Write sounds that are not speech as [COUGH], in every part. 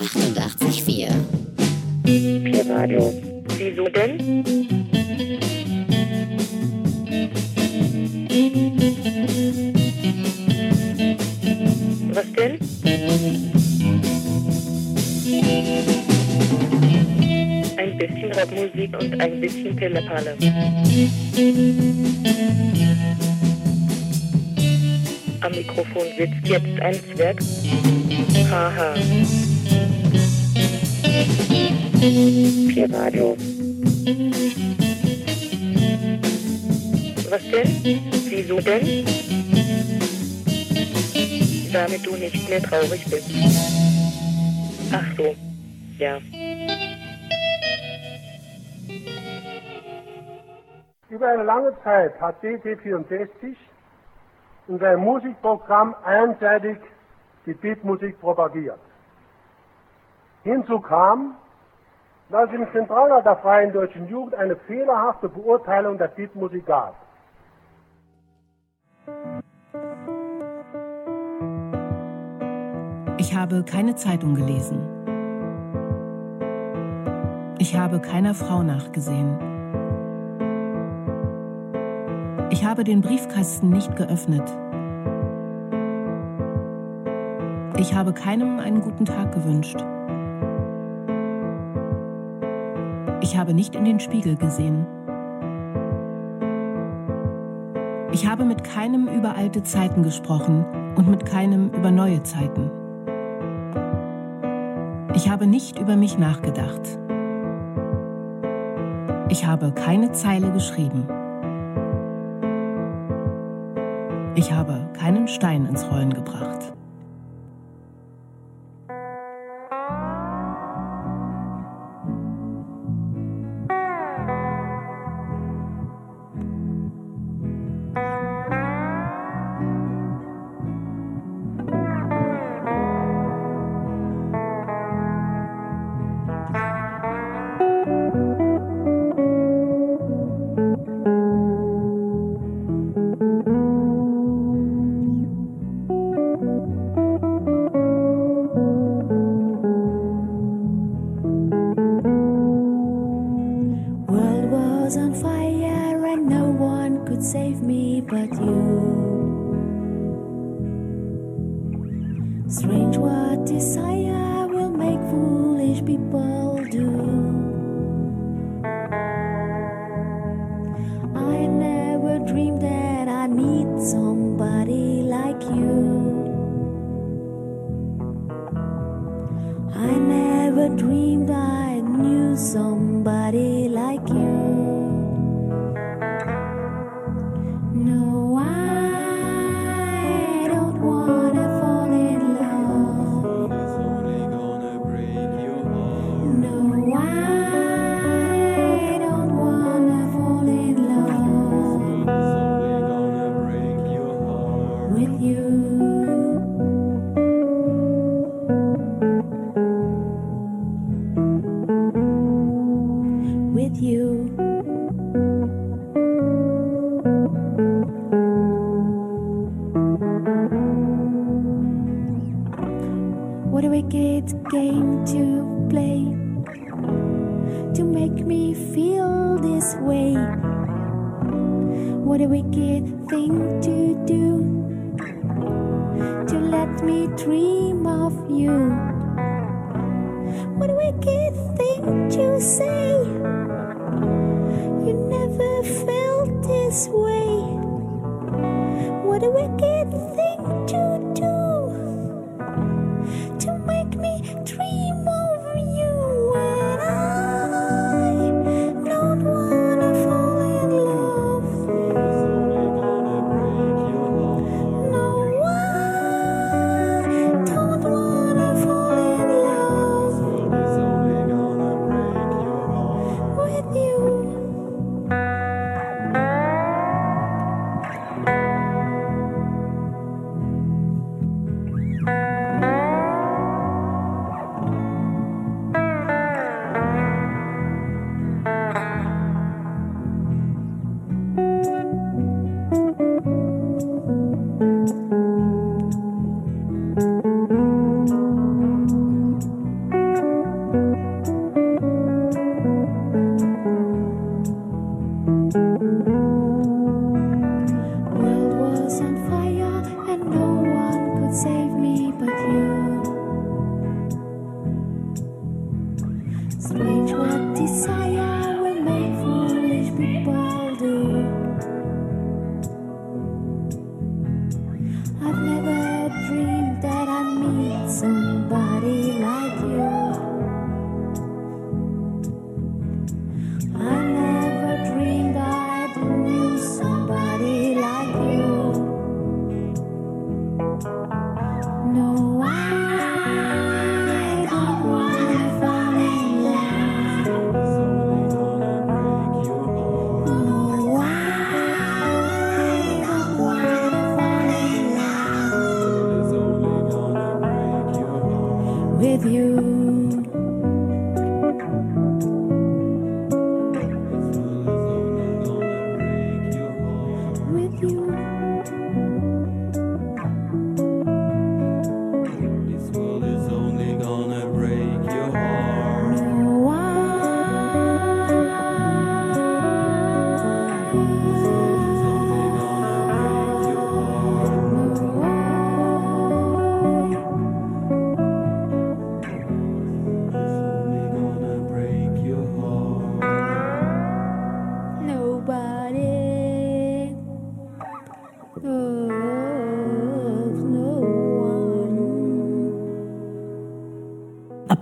88,4. Radio. Wieso denn? Was denn? Ein bisschen Rockmusik und ein bisschen Pillepalle. Am Mikrofon sitzt jetzt ein Zwerg. Haha. Vier Radio. Was denn? Wieso denn? Damit du nicht mehr traurig bist. Ach so, ja. Über eine lange Zeit hat DT64 in seinem Musikprogramm einseitig die Beatmusik propagiert. Hinzu kam, dass im Zentralrat der Freien Deutschen Jugend eine fehlerhafte Beurteilung der Beatmusik gab. Ich habe keine Zeitung gelesen. Ich habe keiner Frau nachgesehen. Ich habe den Briefkasten nicht geöffnet. Ich habe keinem einen guten Tag gewünscht. Ich habe nicht in den Spiegel gesehen. Ich habe mit keinem über alte Zeiten gesprochen und mit keinem über neue Zeiten. Ich habe nicht über mich nachgedacht. Ich habe keine Zeile geschrieben. Ich habe keinen Stein ins Rollen gebracht. What a wicked game to play to make me feel this way. What a wicked thing to do to let me dream of you. What a wicked thing to say. You never felt this way. What a wicked thing.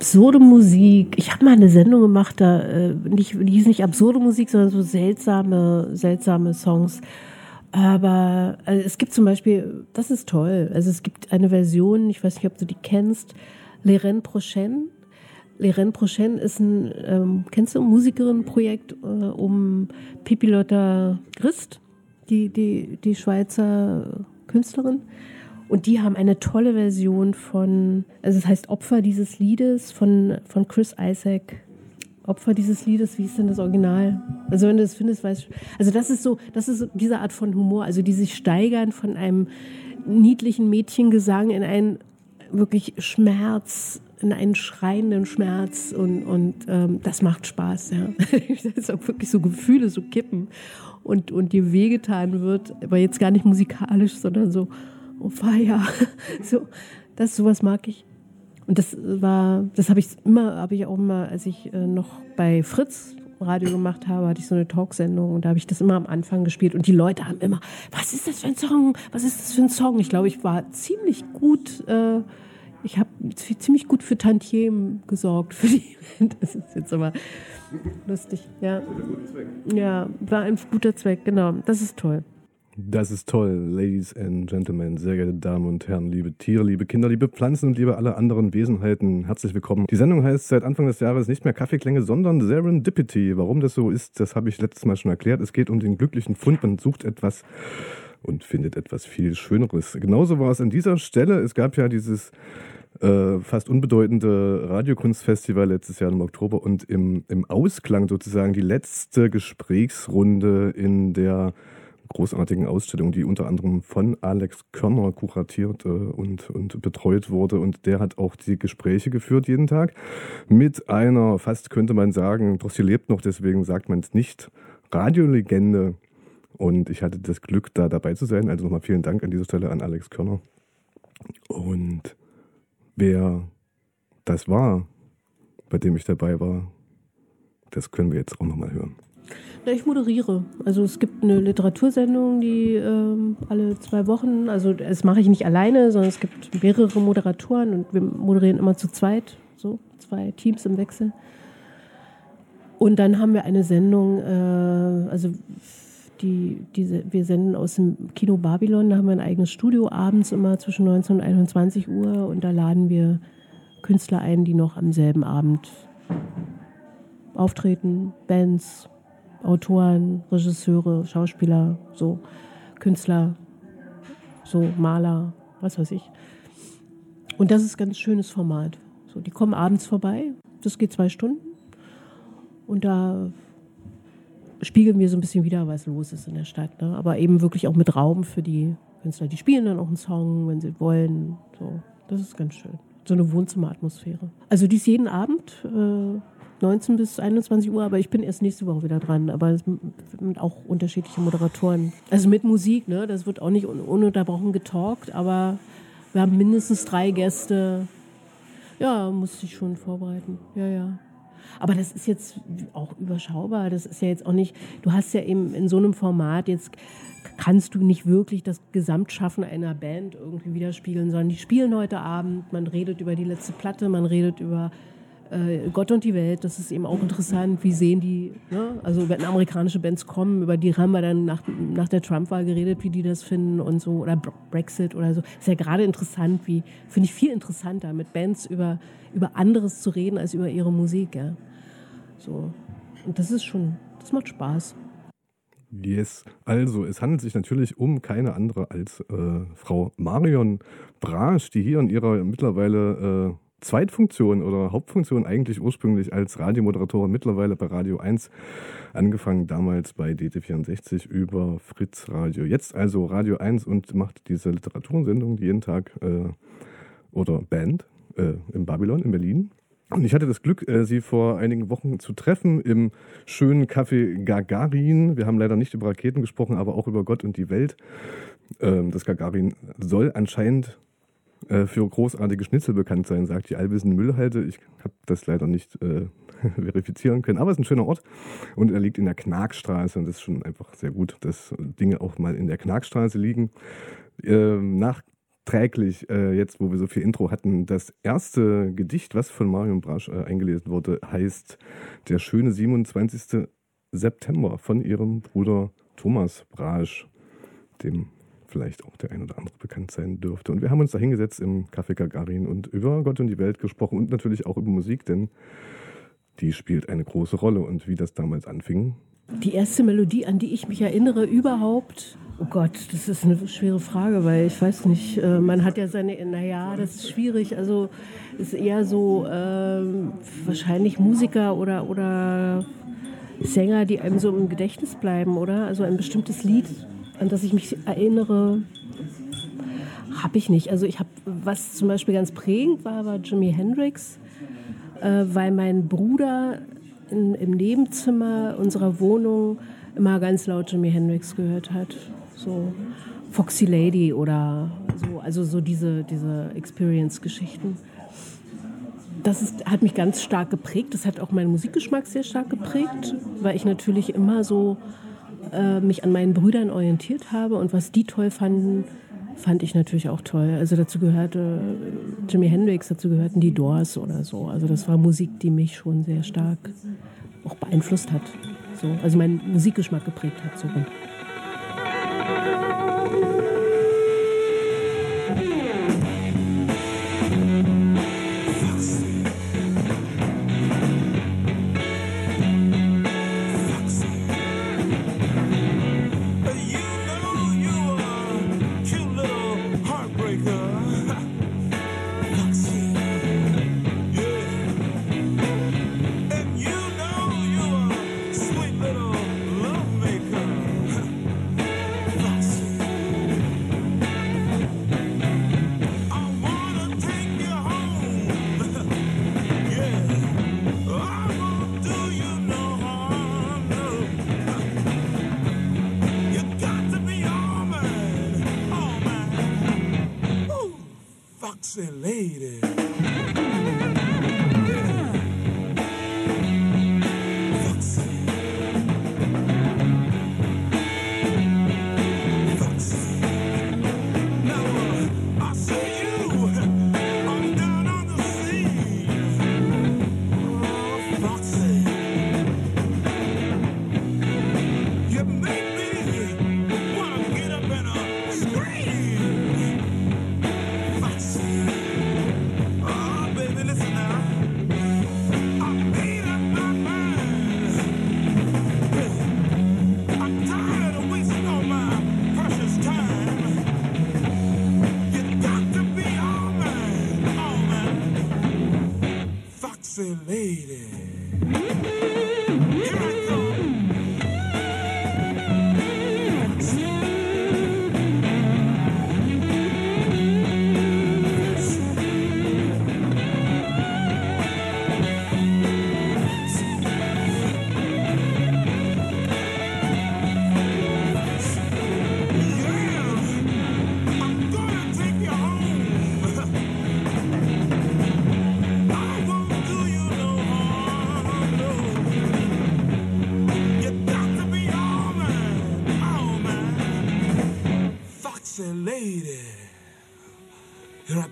Absurde Musik. Ich habe mal eine Sendung gemacht, da äh, nicht, die hieß nicht absurde Musik, sondern so seltsame, seltsame Songs. Aber also es gibt zum Beispiel, das ist toll. Also es gibt eine Version, ich weiß nicht, ob du die kennst, Prochaines. Les Rennes Prochaines ist ein, ähm, kennst du ein Musikerinnenprojekt äh, um Pippi Lotta Christ, die, die, die Schweizer Künstlerin. Und die haben eine tolle Version von, also es heißt Opfer dieses Liedes von, von Chris Isaac. Opfer dieses Liedes, wie ist denn das Original? Also wenn du das findest, weißt du. Also das ist so, das ist diese Art von Humor, also die sich steigern von einem niedlichen Mädchengesang in einen wirklich Schmerz, in einen schreienden Schmerz und, und ähm, das macht Spaß, ja. [LAUGHS] das ist auch wirklich so Gefühle, so kippen und, und dir wehgetan wird, aber jetzt gar nicht musikalisch, sondern so, oh feier. [LAUGHS] So, das, sowas mag ich. Und das war, das habe ich immer, habe ich auch immer, als ich äh, noch bei Fritz Radio gemacht habe, hatte ich so eine Talksendung und da habe ich das immer am Anfang gespielt und die Leute haben immer, was ist das für ein Song? Was ist das für ein Song? Ich glaube, ich war ziemlich gut, äh, ich habe ziemlich gut für Tantiem gesorgt für die. Das ist jetzt aber lustig, ja. Ja, war ein guter Zweck, genau. Das ist toll. Das ist toll, Ladies and Gentlemen, sehr geehrte Damen und Herren, liebe Tiere, liebe Kinder, liebe Pflanzen und liebe alle anderen Wesenheiten. Herzlich willkommen. Die Sendung heißt seit Anfang des Jahres nicht mehr Kaffeeklänge, sondern Serendipity. Warum das so ist, das habe ich letztes Mal schon erklärt. Es geht um den glücklichen Fund. Man sucht etwas und findet etwas viel Schöneres. Genauso war es an dieser Stelle. Es gab ja dieses äh, fast unbedeutende Radiokunstfestival letztes Jahr im Oktober und im, im Ausklang sozusagen die letzte Gesprächsrunde in der großartigen Ausstellung, die unter anderem von Alex Körner kuratiert äh, und, und betreut wurde. Und der hat auch die Gespräche geführt jeden Tag mit einer, fast könnte man sagen, doch sie lebt noch, deswegen sagt man es nicht, Radiolegende. Und ich hatte das Glück, da dabei zu sein. Also nochmal vielen Dank an dieser Stelle an Alex Körner. Und wer das war, bei dem ich dabei war, das können wir jetzt auch nochmal hören. Na, ich moderiere. Also es gibt eine Literatursendung, die ähm, alle zwei Wochen, also das mache ich nicht alleine, sondern es gibt mehrere Moderatoren und wir moderieren immer zu zweit, so zwei Teams im Wechsel. Und dann haben wir eine Sendung, äh, also die, diese, wir senden aus dem Kino Babylon, da haben wir ein eigenes Studio abends immer zwischen 19 und 21 Uhr und da laden wir Künstler ein, die noch am selben Abend auftreten, Bands, Autoren, Regisseure, Schauspieler, so Künstler, so Maler, was weiß ich. Und das ist ein ganz schönes Format. So, die kommen abends vorbei, das geht zwei Stunden und da spiegeln wir so ein bisschen wieder, was los ist in der Stadt. Ne? Aber eben wirklich auch mit Raum für die Künstler. Die spielen dann auch einen Song, wenn sie wollen. So, das ist ganz schön. So eine Wohnzimmeratmosphäre. Also die ist jeden Abend. Äh, 19 bis 21 Uhr, aber ich bin erst nächste Woche wieder dran. Aber es sind auch unterschiedliche Moderatoren. Also mit Musik, ne? Das wird auch nicht un ununterbrochen getalkt, aber wir haben mindestens drei Gäste. Ja, muss ich schon vorbereiten. Ja, ja. Aber das ist jetzt auch überschaubar. Das ist ja jetzt auch nicht, du hast ja eben in so einem Format jetzt kannst du nicht wirklich das Gesamtschaffen einer Band irgendwie widerspiegeln, sondern die spielen heute Abend, man redet über die letzte Platte, man redet über äh, Gott und die Welt, das ist eben auch interessant, wie sehen die, ne? also wenn amerikanische Bands kommen, über die haben wir dann nach, nach der Trump-Wahl geredet, wie die das finden und so, oder Brexit oder so. Ist ja gerade interessant, wie, finde ich viel interessanter, mit Bands über, über anderes zu reden, als über ihre Musik, ja. So. Und das ist schon, das macht Spaß. Yes. Also, es handelt sich natürlich um keine andere als äh, Frau Marion Brasch, die hier in ihrer mittlerweile Zweitfunktion oder Hauptfunktion eigentlich ursprünglich als Radiomoderatorin, mittlerweile bei Radio 1, angefangen damals bei DT64 über Fritz Radio. Jetzt also Radio 1 und macht diese Literaturinsendung die jeden Tag äh, oder Band äh, in Babylon in Berlin. Und ich hatte das Glück, äh, sie vor einigen Wochen zu treffen im schönen Café Gagarin. Wir haben leider nicht über Raketen gesprochen, aber auch über Gott und die Welt. Ähm, das Gagarin soll anscheinend äh, für großartige Schnitzel bekannt sein, sagt die allwissende Müllhalde. Ich habe das leider nicht äh, [LAUGHS] verifizieren können, aber es ist ein schöner Ort und er liegt in der Knarkstraße und das ist schon einfach sehr gut, dass Dinge auch mal in der Knarkstraße liegen. Ähm, nachträglich, äh, jetzt wo wir so viel Intro hatten, das erste Gedicht, was von Marion Brasch äh, eingelesen wurde, heißt Der schöne 27. September von ihrem Bruder Thomas Brasch, dem vielleicht auch der ein oder andere bekannt sein dürfte. Und wir haben uns da hingesetzt im Café Gagarin und über Gott und die Welt gesprochen und natürlich auch über Musik, denn die spielt eine große Rolle. Und wie das damals anfing, Die erste Melodie, an die ich mich erinnere überhaupt, oh Gott, das ist eine schwere Frage, weil ich weiß nicht, äh, man hat ja seine, naja, das ist schwierig, also ist eher so ähm, wahrscheinlich Musiker oder, oder Sänger, die einem so im Gedächtnis bleiben, oder? Also ein bestimmtes Lied, an das ich mich erinnere, habe ich nicht. Also ich habe, was zum Beispiel ganz prägend war, war Jimi Hendrix, äh, weil mein Bruder in, im Nebenzimmer unserer Wohnung immer ganz laut Jimi Hendrix gehört hat. So Foxy Lady oder so, also so diese, diese Experience-Geschichten. Das ist, hat mich ganz stark geprägt. Das hat auch meinen Musikgeschmack sehr stark geprägt, weil ich natürlich immer so äh, mich an meinen Brüdern orientiert habe und was die toll fanden, fand ich natürlich auch toll. Also dazu gehörte Jimi Hendrix, dazu gehörten die Doors oder so. Also das war Musik, die mich schon sehr stark auch beeinflusst hat. So, also meinen Musikgeschmack geprägt hat. So.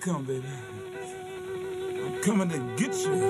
Come, baby. I'm coming to get you.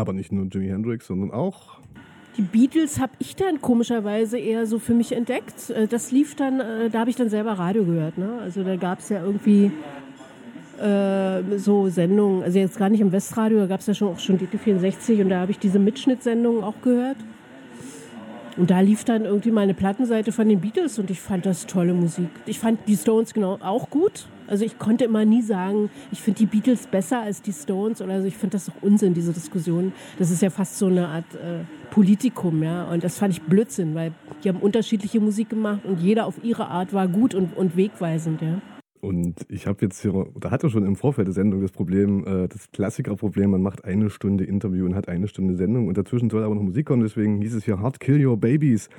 Aber nicht nur Jimi Hendrix, sondern auch Die Beatles habe ich dann komischerweise eher so für mich entdeckt. Äh, Das lief dann, äh, da habe ich dann selber Radio gehört. Ne? Also da gab es ja irgendwie äh, so Sendungen, also jetzt gar nicht im Westradio, da gab es ja schon auch schon DT64 und da habe ich diese Mitschnittsendungen auch gehört. Und da lief dann irgendwie mal eine Plattenseite von den Beatles und ich fand das tolle Musik. Ich fand die Stones genau auch gut. Also ich konnte immer nie sagen, ich finde die Beatles besser als die Stones oder so. Ich finde das doch Unsinn, diese Diskussion. Das ist ja fast so eine Art äh, Politikum, ja. Und das fand ich Blödsinn, weil die haben unterschiedliche Musik gemacht und jeder auf ihre Art war gut und, und wegweisend, ja. Und ich habe jetzt hier, oder hatte schon im Vorfeld der Sendung das Problem, äh, das Klassikerproblem, man macht eine Stunde Interview und hat eine Stunde Sendung und dazwischen soll aber noch Musik kommen, deswegen hieß es hier Hard Kill Your Babies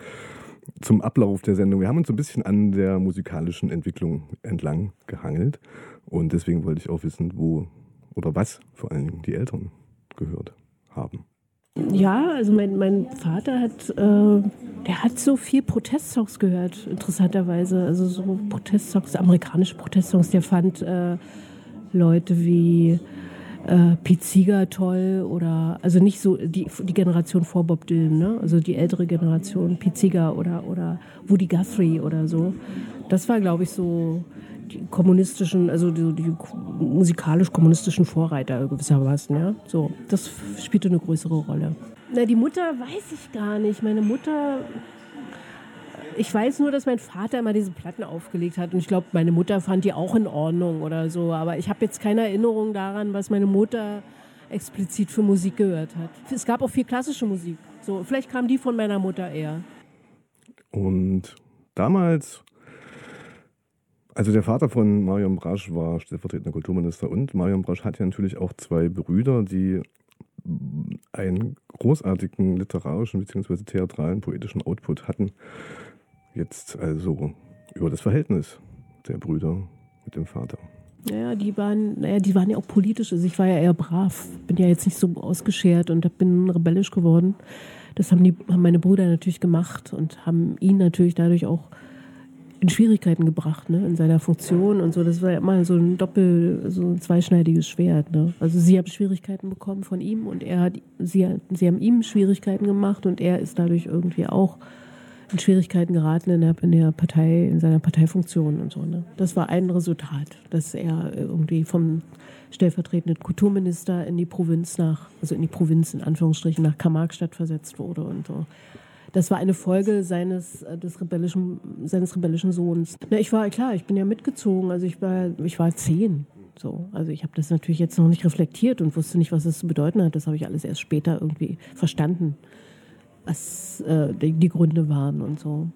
zum Ablauf der Sendung. Wir haben uns ein bisschen an der musikalischen Entwicklung entlang gehangelt und deswegen wollte ich auch wissen, wo oder was vor allen Dingen die Eltern gehört haben. Ja, also mein, mein Vater hat, äh, der hat so viel Protestsongs gehört, interessanterweise. Also so Protestsongs, amerikanische Protestsongs. Der fand äh, Leute wie äh, Pete Seeger toll oder, also nicht so die, die Generation vor Bob Dylan, ne? also die ältere Generation, Pete Seeger oder, oder Woody Guthrie oder so. Das war, glaube ich, so die kommunistischen, also die, die musikalisch-kommunistischen Vorreiter gewissermaßen, ja. So, das spielte eine größere Rolle. Na, die Mutter weiß ich gar nicht. Meine Mutter, ich weiß nur, dass mein Vater immer diese Platten aufgelegt hat und ich glaube, meine Mutter fand die auch in Ordnung oder so. Aber ich habe jetzt keine Erinnerung daran, was meine Mutter explizit für Musik gehört hat. Es gab auch viel klassische Musik. So, vielleicht kam die von meiner Mutter eher. Und damals, also der Vater von Marion Brasch war stellvertretender Kulturminister und Marion Brasch hat ja natürlich auch zwei Brüder, die einen großartigen literarischen bzw. theatralen, poetischen Output hatten. Jetzt also über das Verhältnis der Brüder mit dem Vater. Naja, die waren, naja, die waren ja auch politisch. Also ich war ja eher brav. Bin ja jetzt nicht so ausgeschert und bin rebellisch geworden. Das haben, die, haben meine Brüder natürlich gemacht und haben ihn natürlich dadurch auch in Schwierigkeiten gebracht, ne, in seiner Funktion und so. Das war ja immer so ein doppel, so ein zweischneidiges Schwert, ne. Also sie haben Schwierigkeiten bekommen von ihm und er hat, sie, sie haben ihm Schwierigkeiten gemacht und er ist dadurch irgendwie auch in Schwierigkeiten geraten in der, in der Partei, in seiner Parteifunktion und so. Ne? Das war ein Resultat, dass er irgendwie vom stellvertretenden Kulturminister in die Provinz nach, also in die Provinz in Anführungsstrichen nach Karl-Marx-Stadt versetzt wurde und so. Das war eine Folge seines, äh, des rebellischen, seines rebellischen Sohns. Na, ich war, klar, ich bin ja mitgezogen, also ich war, ich war zehn. So, also ich habe das natürlich jetzt noch nicht reflektiert und wusste nicht, was es zu bedeuten hat. Das habe ich alles erst später irgendwie verstanden was äh, die, die Gründe waren und so.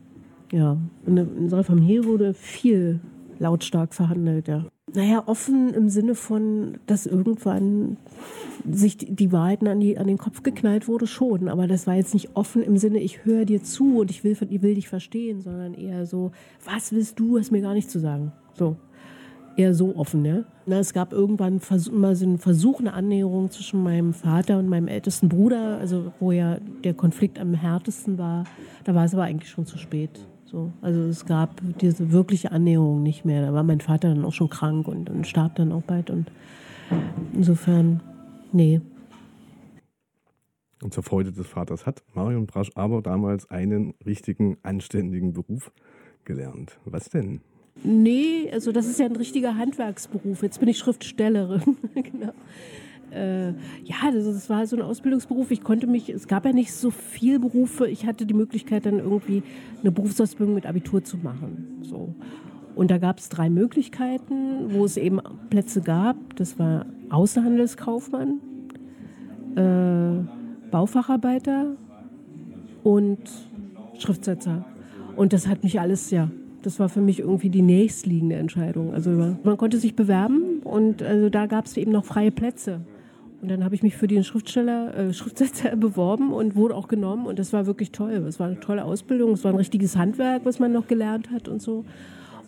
Ja, in, unserer Familie wurde viel lautstark verhandelt, ja. Naja, offen im Sinne von, dass irgendwann sich die, die Wahrheiten an, die, an den Kopf geknallt wurde, schon. Aber das war jetzt nicht offen im Sinne, ich höre dir zu und ich will, will dich verstehen, sondern eher so, was willst du, hast mir gar nicht zu sagen. So. Eher so offen, ne? Na, es gab irgendwann mal so einen Versuch, eine Annäherung zwischen meinem Vater und meinem ältesten Bruder, also wo ja der Konflikt am härtesten war. Da war es aber eigentlich schon zu spät. So, also es gab diese wirkliche Annäherung nicht mehr. Da war mein Vater dann auch schon krank und, und starb dann auch bald. Und insofern, nee. Und zur Freude des Vaters hat Marion Brasch aber damals einen richtigen, anständigen Beruf gelernt. Was denn? Nee, also das ist ja ein richtiger Handwerksberuf. Jetzt bin ich Schriftstellerin. [LAUGHS] genau. Äh, ja, das, das war so ein Ausbildungsberuf. Ich konnte mich, es gab ja nicht so viel Berufe. Ich hatte die Möglichkeit, dann irgendwie eine Berufsausbildung mit Abitur zu machen. So. Und da gab es drei Möglichkeiten, wo es eben Plätze gab. Das war Außenhandelskaufmann, äh, Baufacharbeiter und Schriftsetzer. Und das hat mich alles, ja, das war für mich irgendwie die nächstliegende Entscheidung. Also man konnte sich bewerben und also da gab es eben noch freie Plätze. Und dann habe ich mich für den Schriftsteller, äh, Schriftsetzer [LAUGHS] beworben und wurde auch genommen. Und das war wirklich toll. Es war eine tolle Ausbildung. Es war ein richtiges Handwerk, was man noch gelernt hat und so.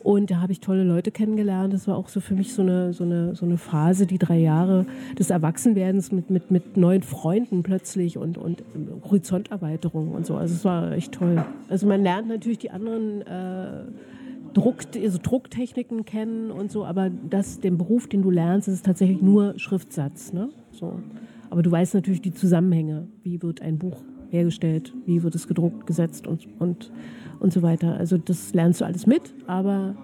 Und da habe ich tolle Leute kennengelernt. Das war auch so für mich so eine, so eine, so eine Phase, die drei Jahre des Erwachsenwerdens mit, mit, mit neuen Freunden plötzlich und, und Horizonterweiterung und so. Also es war echt toll. Also man lernt natürlich die anderen äh, Druck, also Drucktechniken kennen und so, aber das, den Beruf, den du lernst, ist tatsächlich nur Schriftsatz. Ne? So. Aber du weißt natürlich die Zusammenhänge. Wie wird ein Buch hergestellt? Wie wird es gedruckt, gesetzt und, und, und so weiter. Also das lernst du alles mit, aber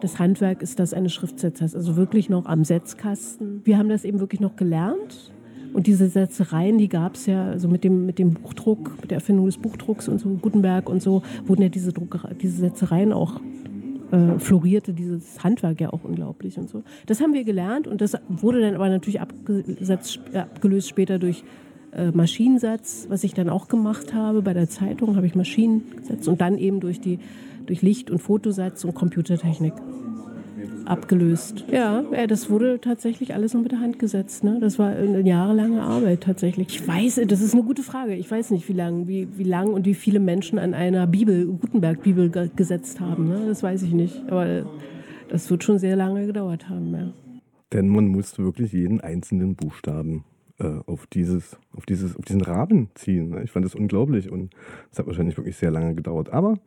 das Handwerk ist das eines Schriftsetzers. Also wirklich noch am Setzkasten. Wir haben das eben wirklich noch gelernt. Und diese Setzereien, die gab es ja, also mit dem, mit dem Buchdruck, mit der Erfindung des Buchdrucks und so, Gutenberg und so, wurden ja diese, Druckerei, diese Setzereien auch äh, florierte dieses Handwerk ja auch unglaublich und so. Das haben wir gelernt und das wurde dann aber natürlich abgesetzt, äh, abgelöst später durch äh, Maschinensatz, was ich dann auch gemacht habe. Bei der Zeitung habe ich Maschinen gesetzt und dann eben durch die durch Licht- und Fotosatz und Computertechnik abgelöst. Ja, ja, das wurde tatsächlich alles noch mit der Hand gesetzt. Ne? Das war eine jahrelange Arbeit tatsächlich. Ich weiß, das ist eine gute Frage. Ich weiß nicht, wie lang, wie, wie lang und wie viele Menschen an einer Bibel, Gutenberg-Bibel ge gesetzt haben. Ne? Das weiß ich nicht. Aber das wird schon sehr lange gedauert haben. Ja. Denn man musste wirklich jeden einzelnen Buchstaben äh, auf, dieses, auf, dieses, auf diesen Rahmen ziehen. Ne? Ich fand das unglaublich und es hat wahrscheinlich wirklich sehr lange gedauert. Aber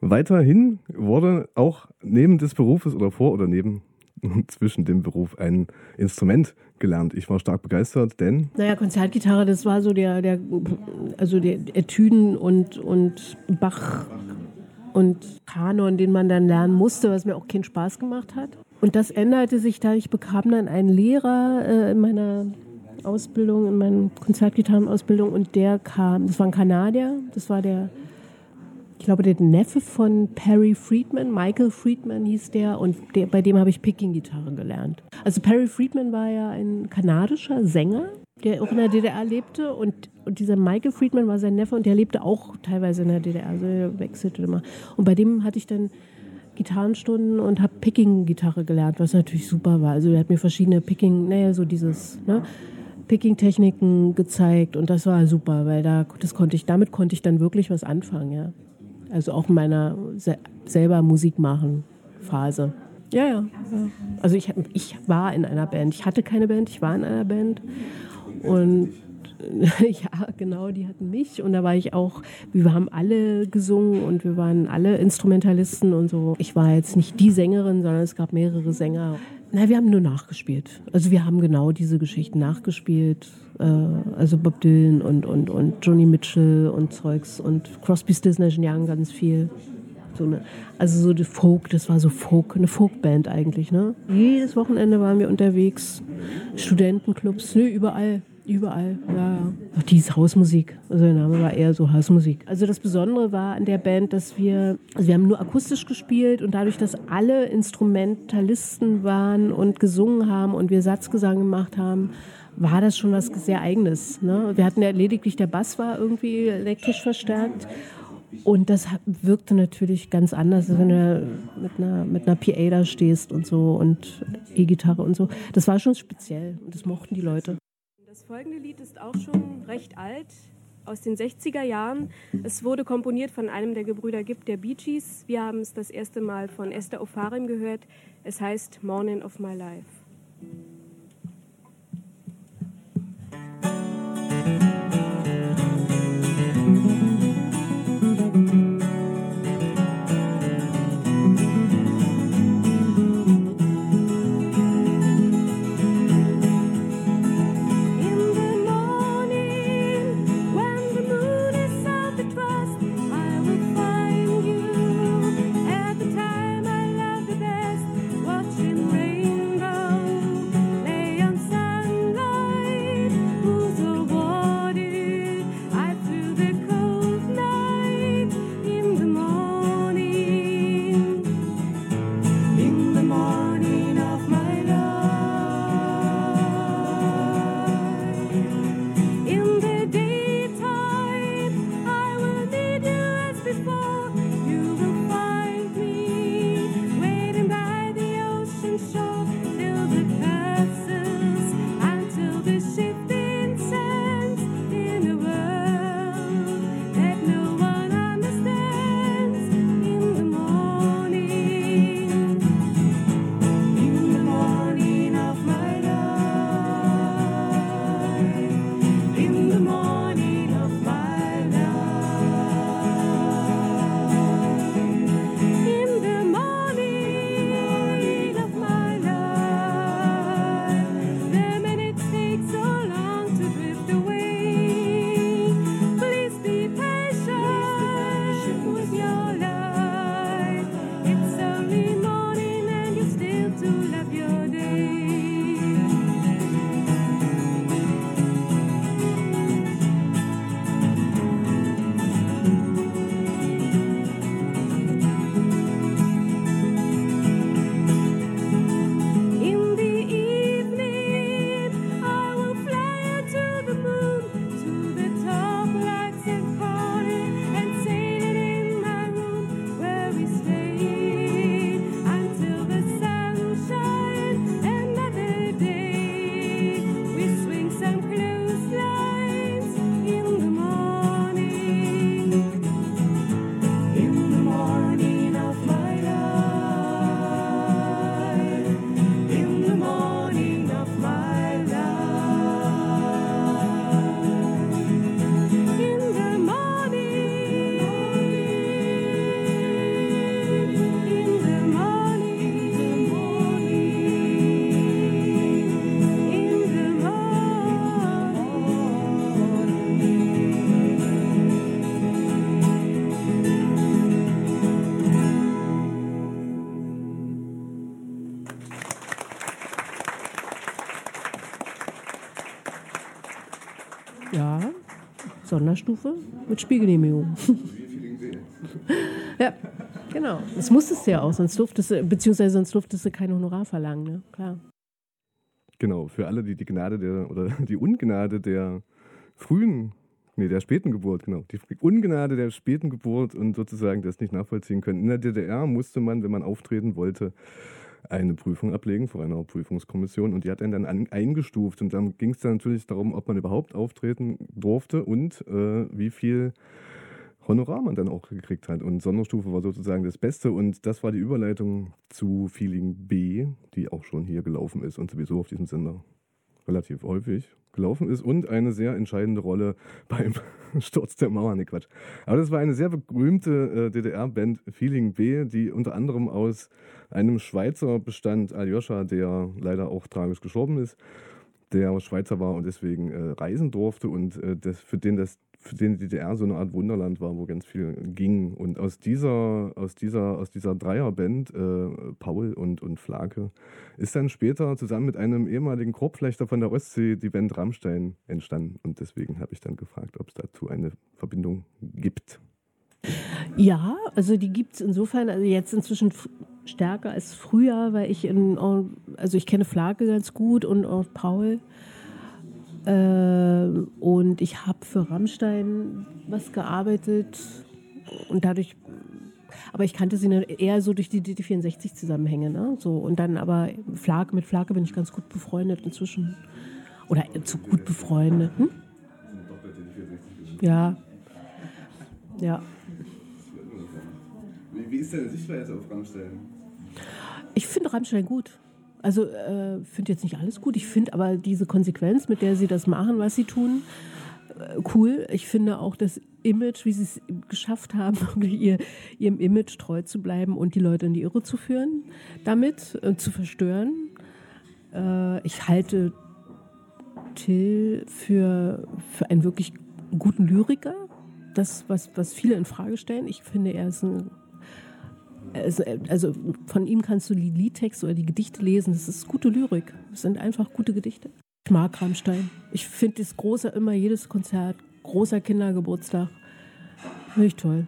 weiterhin wurde auch neben des Berufes oder vor oder neben [LAUGHS] zwischen dem Beruf ein Instrument gelernt. Ich war stark begeistert, denn Naja, Konzertgitarre, das war so der, der also der Etüden und, und Bach und Kanon, den man dann lernen musste, was mir auch keinen Spaß gemacht hat. Und das änderte sich da. Ich bekam dann einen Lehrer äh, in meiner Ausbildung, in meiner Konzertgitarrenausbildung und der kam, das war ein Kanadier, das war der, ich glaube, der Neffe von Perry Friedman, Michael Friedman hieß der und der, bei dem habe ich Picking-Gitarre gelernt. Also Perry Friedman war ja ein kanadischer Sänger, der auch in der DDR lebte und, und dieser Michael Friedman war sein Neffe und der lebte auch teilweise in der DDR, also er wechselte immer. Und bei dem hatte ich dann Gitarrenstunden und habe Picking-Gitarre gelernt, was natürlich super war. Also er hat mir verschiedene Picking, naja, so dieses, ne, Picking-Techniken gezeigt und das war super, weil da, das konnte ich, damit konnte ich dann wirklich was anfangen, ja. Also auch in meiner se selber Musik machen Phase. Ja, ja, ja. Also ich, ich war in einer Band. Ich hatte keine Band, ich war in einer Band. Und [LAUGHS] ja, genau, die hatten mich und da war ich auch, wir haben alle gesungen und wir waren alle Instrumentalisten und so. Ich war jetzt nicht die Sängerin, sondern es gab mehrere Sänger. Nein, wir haben nur nachgespielt. Also wir haben genau diese Geschichten nachgespielt. Äh, also Bob Dylan und, und, und Joni Mitchell und Zeugs und Crosby, Stills, Nash Young ganz viel. So eine, also so die Folk, das war so Folk, eine Folkband eigentlich. Ne? Jedes Wochenende waren wir unterwegs, Studentenclubs, ne, überall. Überall, ja, ja. Ach, die ist Hausmusik. Also der Name war eher so Hausmusik. Also das Besondere war an der Band, dass wir, also wir haben nur akustisch gespielt und dadurch, dass alle Instrumentalisten waren und gesungen haben und wir Satzgesang gemacht haben, war das schon was sehr Eigenes. Ne? Wir hatten ja lediglich, der Bass war irgendwie elektrisch verstärkt. Und das wirkte natürlich ganz anders, wenn du mit einer, mit einer PA da stehst und so und E-Gitarre und so. Das war schon speziell und das mochten die Leute. Das folgende Lied ist auch schon recht alt, aus den 60er Jahren. Es wurde komponiert von einem der Gebrüder Gibb, der Bee Gees. Wir haben es das erste Mal von Esther Ofarim gehört. Es heißt Morning of My Life. Sonderstufe mit Spielgenehmigung. [LAUGHS] ja, genau. Das musstest du ja auch, sonst durftest du, beziehungsweise sonst durftest du kein Honorar verlangen, ne? Klar. Genau, für alle, die die Gnade der oder die Ungnade der frühen, nee, der späten Geburt, genau, die Ungnade der späten Geburt und sozusagen das nicht nachvollziehen können. In der DDR musste man, wenn man auftreten wollte, eine Prüfung ablegen vor einer Prüfungskommission und die hat einen dann an, eingestuft und dann ging es dann natürlich darum, ob man überhaupt auftreten durfte und äh, wie viel Honorar man dann auch gekriegt hat. Und Sonderstufe war sozusagen das Beste und das war die Überleitung zu Feeling B, die auch schon hier gelaufen ist und sowieso auf diesem Sender relativ häufig gelaufen ist und eine sehr entscheidende Rolle beim [LAUGHS] Sturz der Mauer. Nee, Quatsch. Aber das war eine sehr berühmte äh, DDR-Band Feeling B, die unter anderem aus einem Schweizer bestand, Aljoscha, der leider auch tragisch gestorben ist, der Schweizer war und deswegen äh, reisen durfte und äh, das, für den das für den die DDR so eine Art Wunderland war, wo ganz viel ging. Und aus dieser, aus dieser, aus dieser Dreierband, äh, Paul und, und Flake, ist dann später zusammen mit einem ehemaligen Korbflechter von der Ostsee die Band Rammstein entstanden. Und deswegen habe ich dann gefragt, ob es dazu eine Verbindung gibt. Ja, also die gibt es insofern, also jetzt inzwischen stärker als früher, weil ich in, also ich kenne Flake ganz gut und auch Paul. Äh, und ich habe für Rammstein was gearbeitet und dadurch, aber ich kannte sie eher so durch die DT64-Zusammenhänge. Ne? So, und dann aber Flake, mit Flake bin ich ganz gut befreundet inzwischen. Oder äh, zu gut befreundet. Hm? Ja. Ja. Wie ist deine Sichtweise auf Rammstein? Ich finde Rammstein gut. Also äh, finde jetzt nicht alles gut. Ich finde aber diese Konsequenz, mit der sie das machen, was sie tun, äh, cool. Ich finde auch das Image, wie sie es geschafft haben, [LAUGHS] ihr, ihrem Image treu zu bleiben und die Leute in die Irre zu führen, damit äh, zu verstören. Äh, ich halte Till für, für einen wirklich guten Lyriker. Das, was, was viele in Frage stellen. Ich finde, er ist ein also, also von ihm kannst du die Liedtexte oder die Gedichte lesen. Das ist gute Lyrik. Das sind einfach gute Gedichte. Ich mag Rammstein. Ich finde das große immer jedes Konzert, großer Kindergeburtstag. Finde ich toll.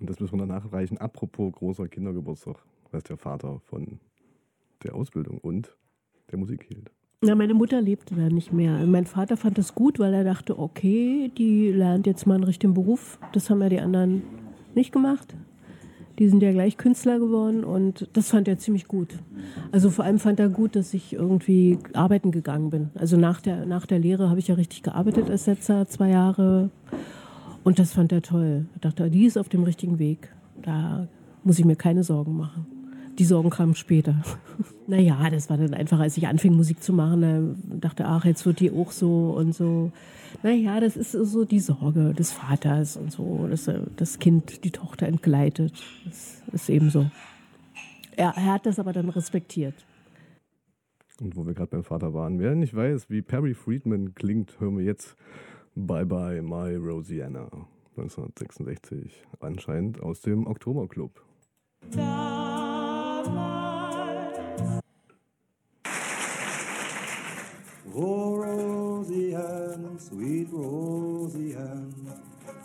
Und das müssen wir danach erreichen. Apropos großer Kindergeburtstag, was der Vater von der Ausbildung und der Musik hielt. Ja, meine Mutter lebte da nicht mehr. Mein Vater fand das gut, weil er dachte, okay, die lernt jetzt mal einen richtigen Beruf. Das haben ja die anderen nicht gemacht. Die sind ja gleich Künstler geworden und das fand er ziemlich gut. Also vor allem fand er gut, dass ich irgendwie arbeiten gegangen bin. Also nach der, nach der Lehre habe ich ja richtig gearbeitet als Setzer, zwei Jahre. Und das fand er toll. Er dachte, die ist auf dem richtigen Weg. Da muss ich mir keine Sorgen machen. Die Sorgen kamen später. [LAUGHS] naja, das war dann einfach, als ich anfing, Musik zu machen, da dachte, ach, jetzt wird die auch so und so. Naja, das ist so die Sorge des Vaters und so, dass das Kind, die Tochter entgleitet. Das ist eben so. Er, er hat das aber dann respektiert. Und wo wir gerade beim Vater waren, wer nicht weiß, wie Perry Friedman klingt, hören wir jetzt Bye Bye My Rosianna 1966, anscheinend aus dem Oktoberclub. Oh, Rosie Ann, sweet Rosie Ann,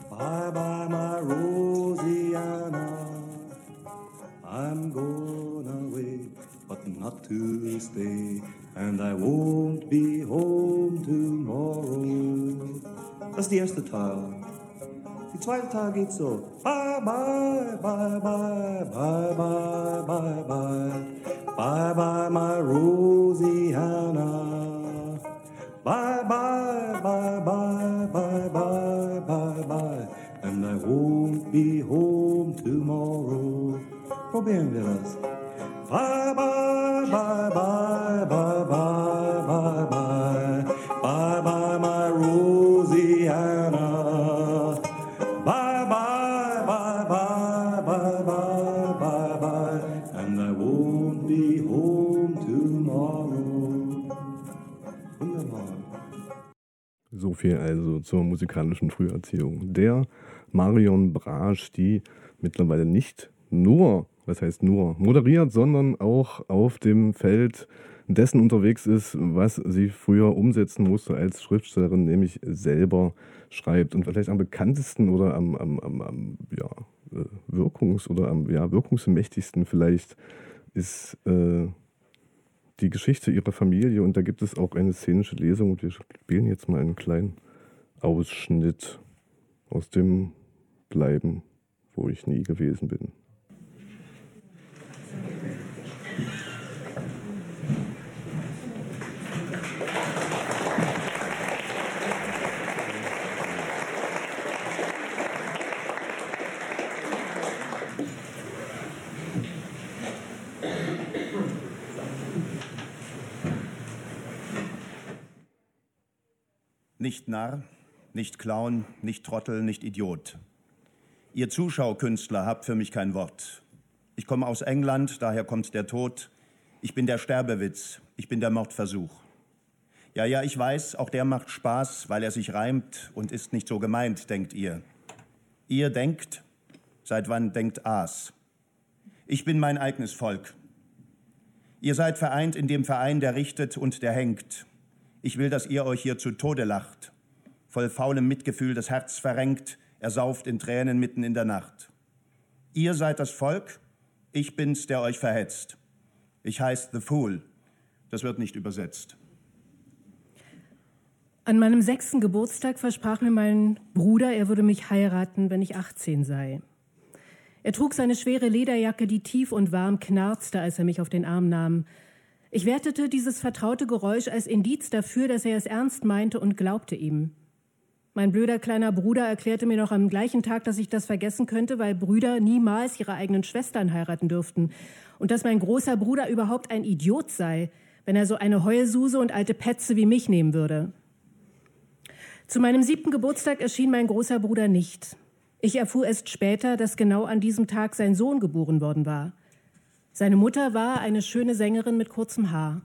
bye bye, my Rosianna. I'm going away, but not to stay, and I won't be home tomorrow. Das ist die erste Teil. Die zweite Teil geht so. Bye, bye, bye, bye, bye, bye, bye, bye. Bye, bye, my Rosianna. Bye, bye, bye, bye, bye, bye, bye, bye. And I won't be home tomorrow. Probieren wir das. Bye, bye, bye, bye, bye, bye, So viel also zur musikalischen Früherziehung. Der Marion Brasch, die mittlerweile nicht nur, was heißt nur, moderiert, sondern auch auf dem Feld dessen unterwegs ist, was sie früher umsetzen musste als Schriftstellerin, nämlich selber schreibt. Und vielleicht am bekanntesten oder am, am, am, am ja, äh, wirkungs- oder am ja, wirkungsmächtigsten vielleicht ist äh, die Geschichte ihrer Familie. Und da gibt es auch eine szenische Lesung. Und wir spielen jetzt mal einen kleinen Ausschnitt aus dem Bleiben, wo ich nie gewesen bin. Nicht Narr, nicht Clown, nicht Trottel, nicht Idiot. Ihr Zuschaukünstler habt für mich kein Wort. Ich komme aus England, daher kommt der Tod. Ich bin der Sterbewitz, ich bin der Mordversuch. Ja, ja, ich weiß, auch der macht Spaß, weil er sich reimt und ist nicht so gemeint, denkt ihr. Ihr denkt, seit wann denkt Aas? Ich bin mein eigenes Volk. Ihr seid vereint in dem Verein, der richtet und der hängt. Ich will, dass ihr euch hier zu Tode lacht, voll faulem Mitgefühl das Herz verrenkt, ersauft in Tränen mitten in der Nacht. Ihr seid das Volk, ich bin's, der euch verhetzt. Ich heiß The Fool. Das wird nicht übersetzt. An meinem sechsten Geburtstag versprach mir mein Bruder, er würde mich heiraten, wenn ich 18 sei. Er trug seine schwere Lederjacke, die tief und warm knarzte, als er mich auf den Arm nahm. Ich wertete dieses vertraute Geräusch als Indiz dafür, dass er es ernst meinte und glaubte ihm. Mein blöder kleiner Bruder erklärte mir noch am gleichen Tag, dass ich das vergessen könnte, weil Brüder niemals ihre eigenen Schwestern heiraten dürften und dass mein großer Bruder überhaupt ein Idiot sei, wenn er so eine Heulsuse und alte Petze wie mich nehmen würde. Zu meinem siebten Geburtstag erschien mein großer Bruder nicht. Ich erfuhr erst später, dass genau an diesem Tag sein Sohn geboren worden war. Seine Mutter war eine schöne Sängerin mit kurzem Haar.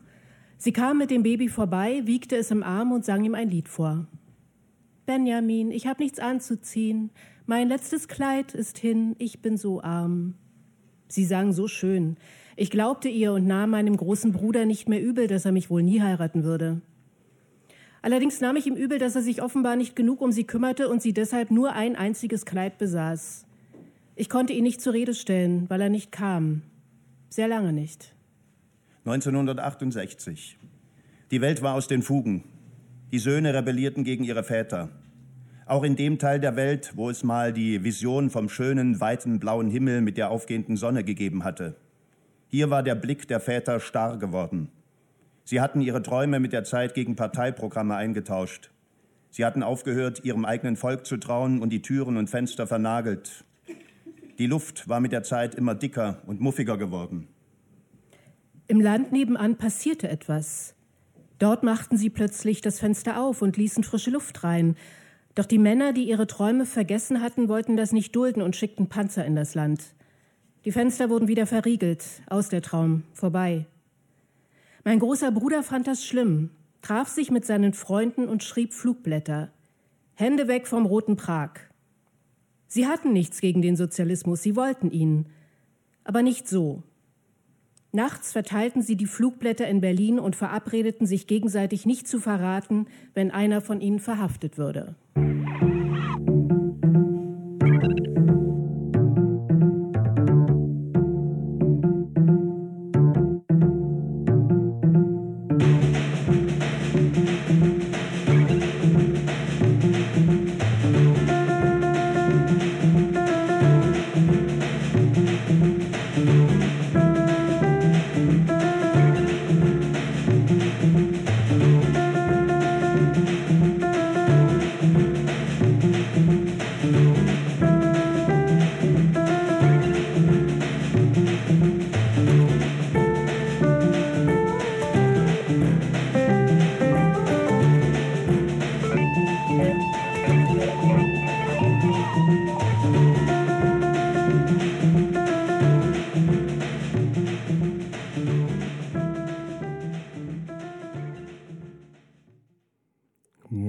Sie kam mit dem Baby vorbei, wiegte es im Arm und sang ihm ein Lied vor. Benjamin, ich habe nichts anzuziehen. Mein letztes Kleid ist hin, ich bin so arm. Sie sang so schön. Ich glaubte ihr und nahm meinem großen Bruder nicht mehr übel, dass er mich wohl nie heiraten würde. Allerdings nahm ich ihm übel, dass er sich offenbar nicht genug um sie kümmerte und sie deshalb nur ein einziges Kleid besaß. Ich konnte ihn nicht zur Rede stellen, weil er nicht kam. Sehr lange nicht. 1968. Die Welt war aus den Fugen. Die Söhne rebellierten gegen ihre Väter. Auch in dem Teil der Welt, wo es mal die Vision vom schönen, weiten blauen Himmel mit der aufgehenden Sonne gegeben hatte. Hier war der Blick der Väter starr geworden. Sie hatten ihre Träume mit der Zeit gegen Parteiprogramme eingetauscht. Sie hatten aufgehört, ihrem eigenen Volk zu trauen und die Türen und Fenster vernagelt. Die Luft war mit der Zeit immer dicker und muffiger geworden. Im Land nebenan passierte etwas. Dort machten sie plötzlich das Fenster auf und ließen frische Luft rein. Doch die Männer, die ihre Träume vergessen hatten, wollten das nicht dulden und schickten Panzer in das Land. Die Fenster wurden wieder verriegelt, aus der Traum, vorbei. Mein großer Bruder fand das schlimm, traf sich mit seinen Freunden und schrieb Flugblätter. Hände weg vom roten Prag. Sie hatten nichts gegen den Sozialismus, sie wollten ihn. Aber nicht so. Nachts verteilten sie die Flugblätter in Berlin und verabredeten sich gegenseitig nicht zu verraten, wenn einer von ihnen verhaftet würde.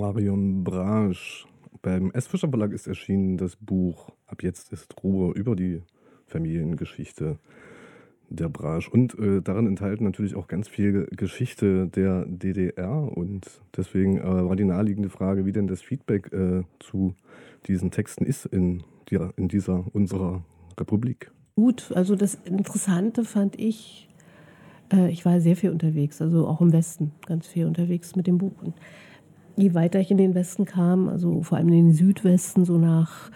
Marion Brasch. Beim S. Fischer Verlag ist erschienen das Buch Ab jetzt ist Ruhe über die Familiengeschichte der Brasch. Und äh, darin enthalten natürlich auch ganz viel Geschichte der DDR. Und deswegen äh, war die naheliegende Frage, wie denn das Feedback äh, zu diesen Texten ist in, die, in dieser unserer Republik. Gut, also das Interessante fand ich, äh, ich war sehr viel unterwegs, also auch im Westen ganz viel unterwegs mit dem Buch. Und je weiter ich in den Westen kam, also vor allem in den Südwesten, so nach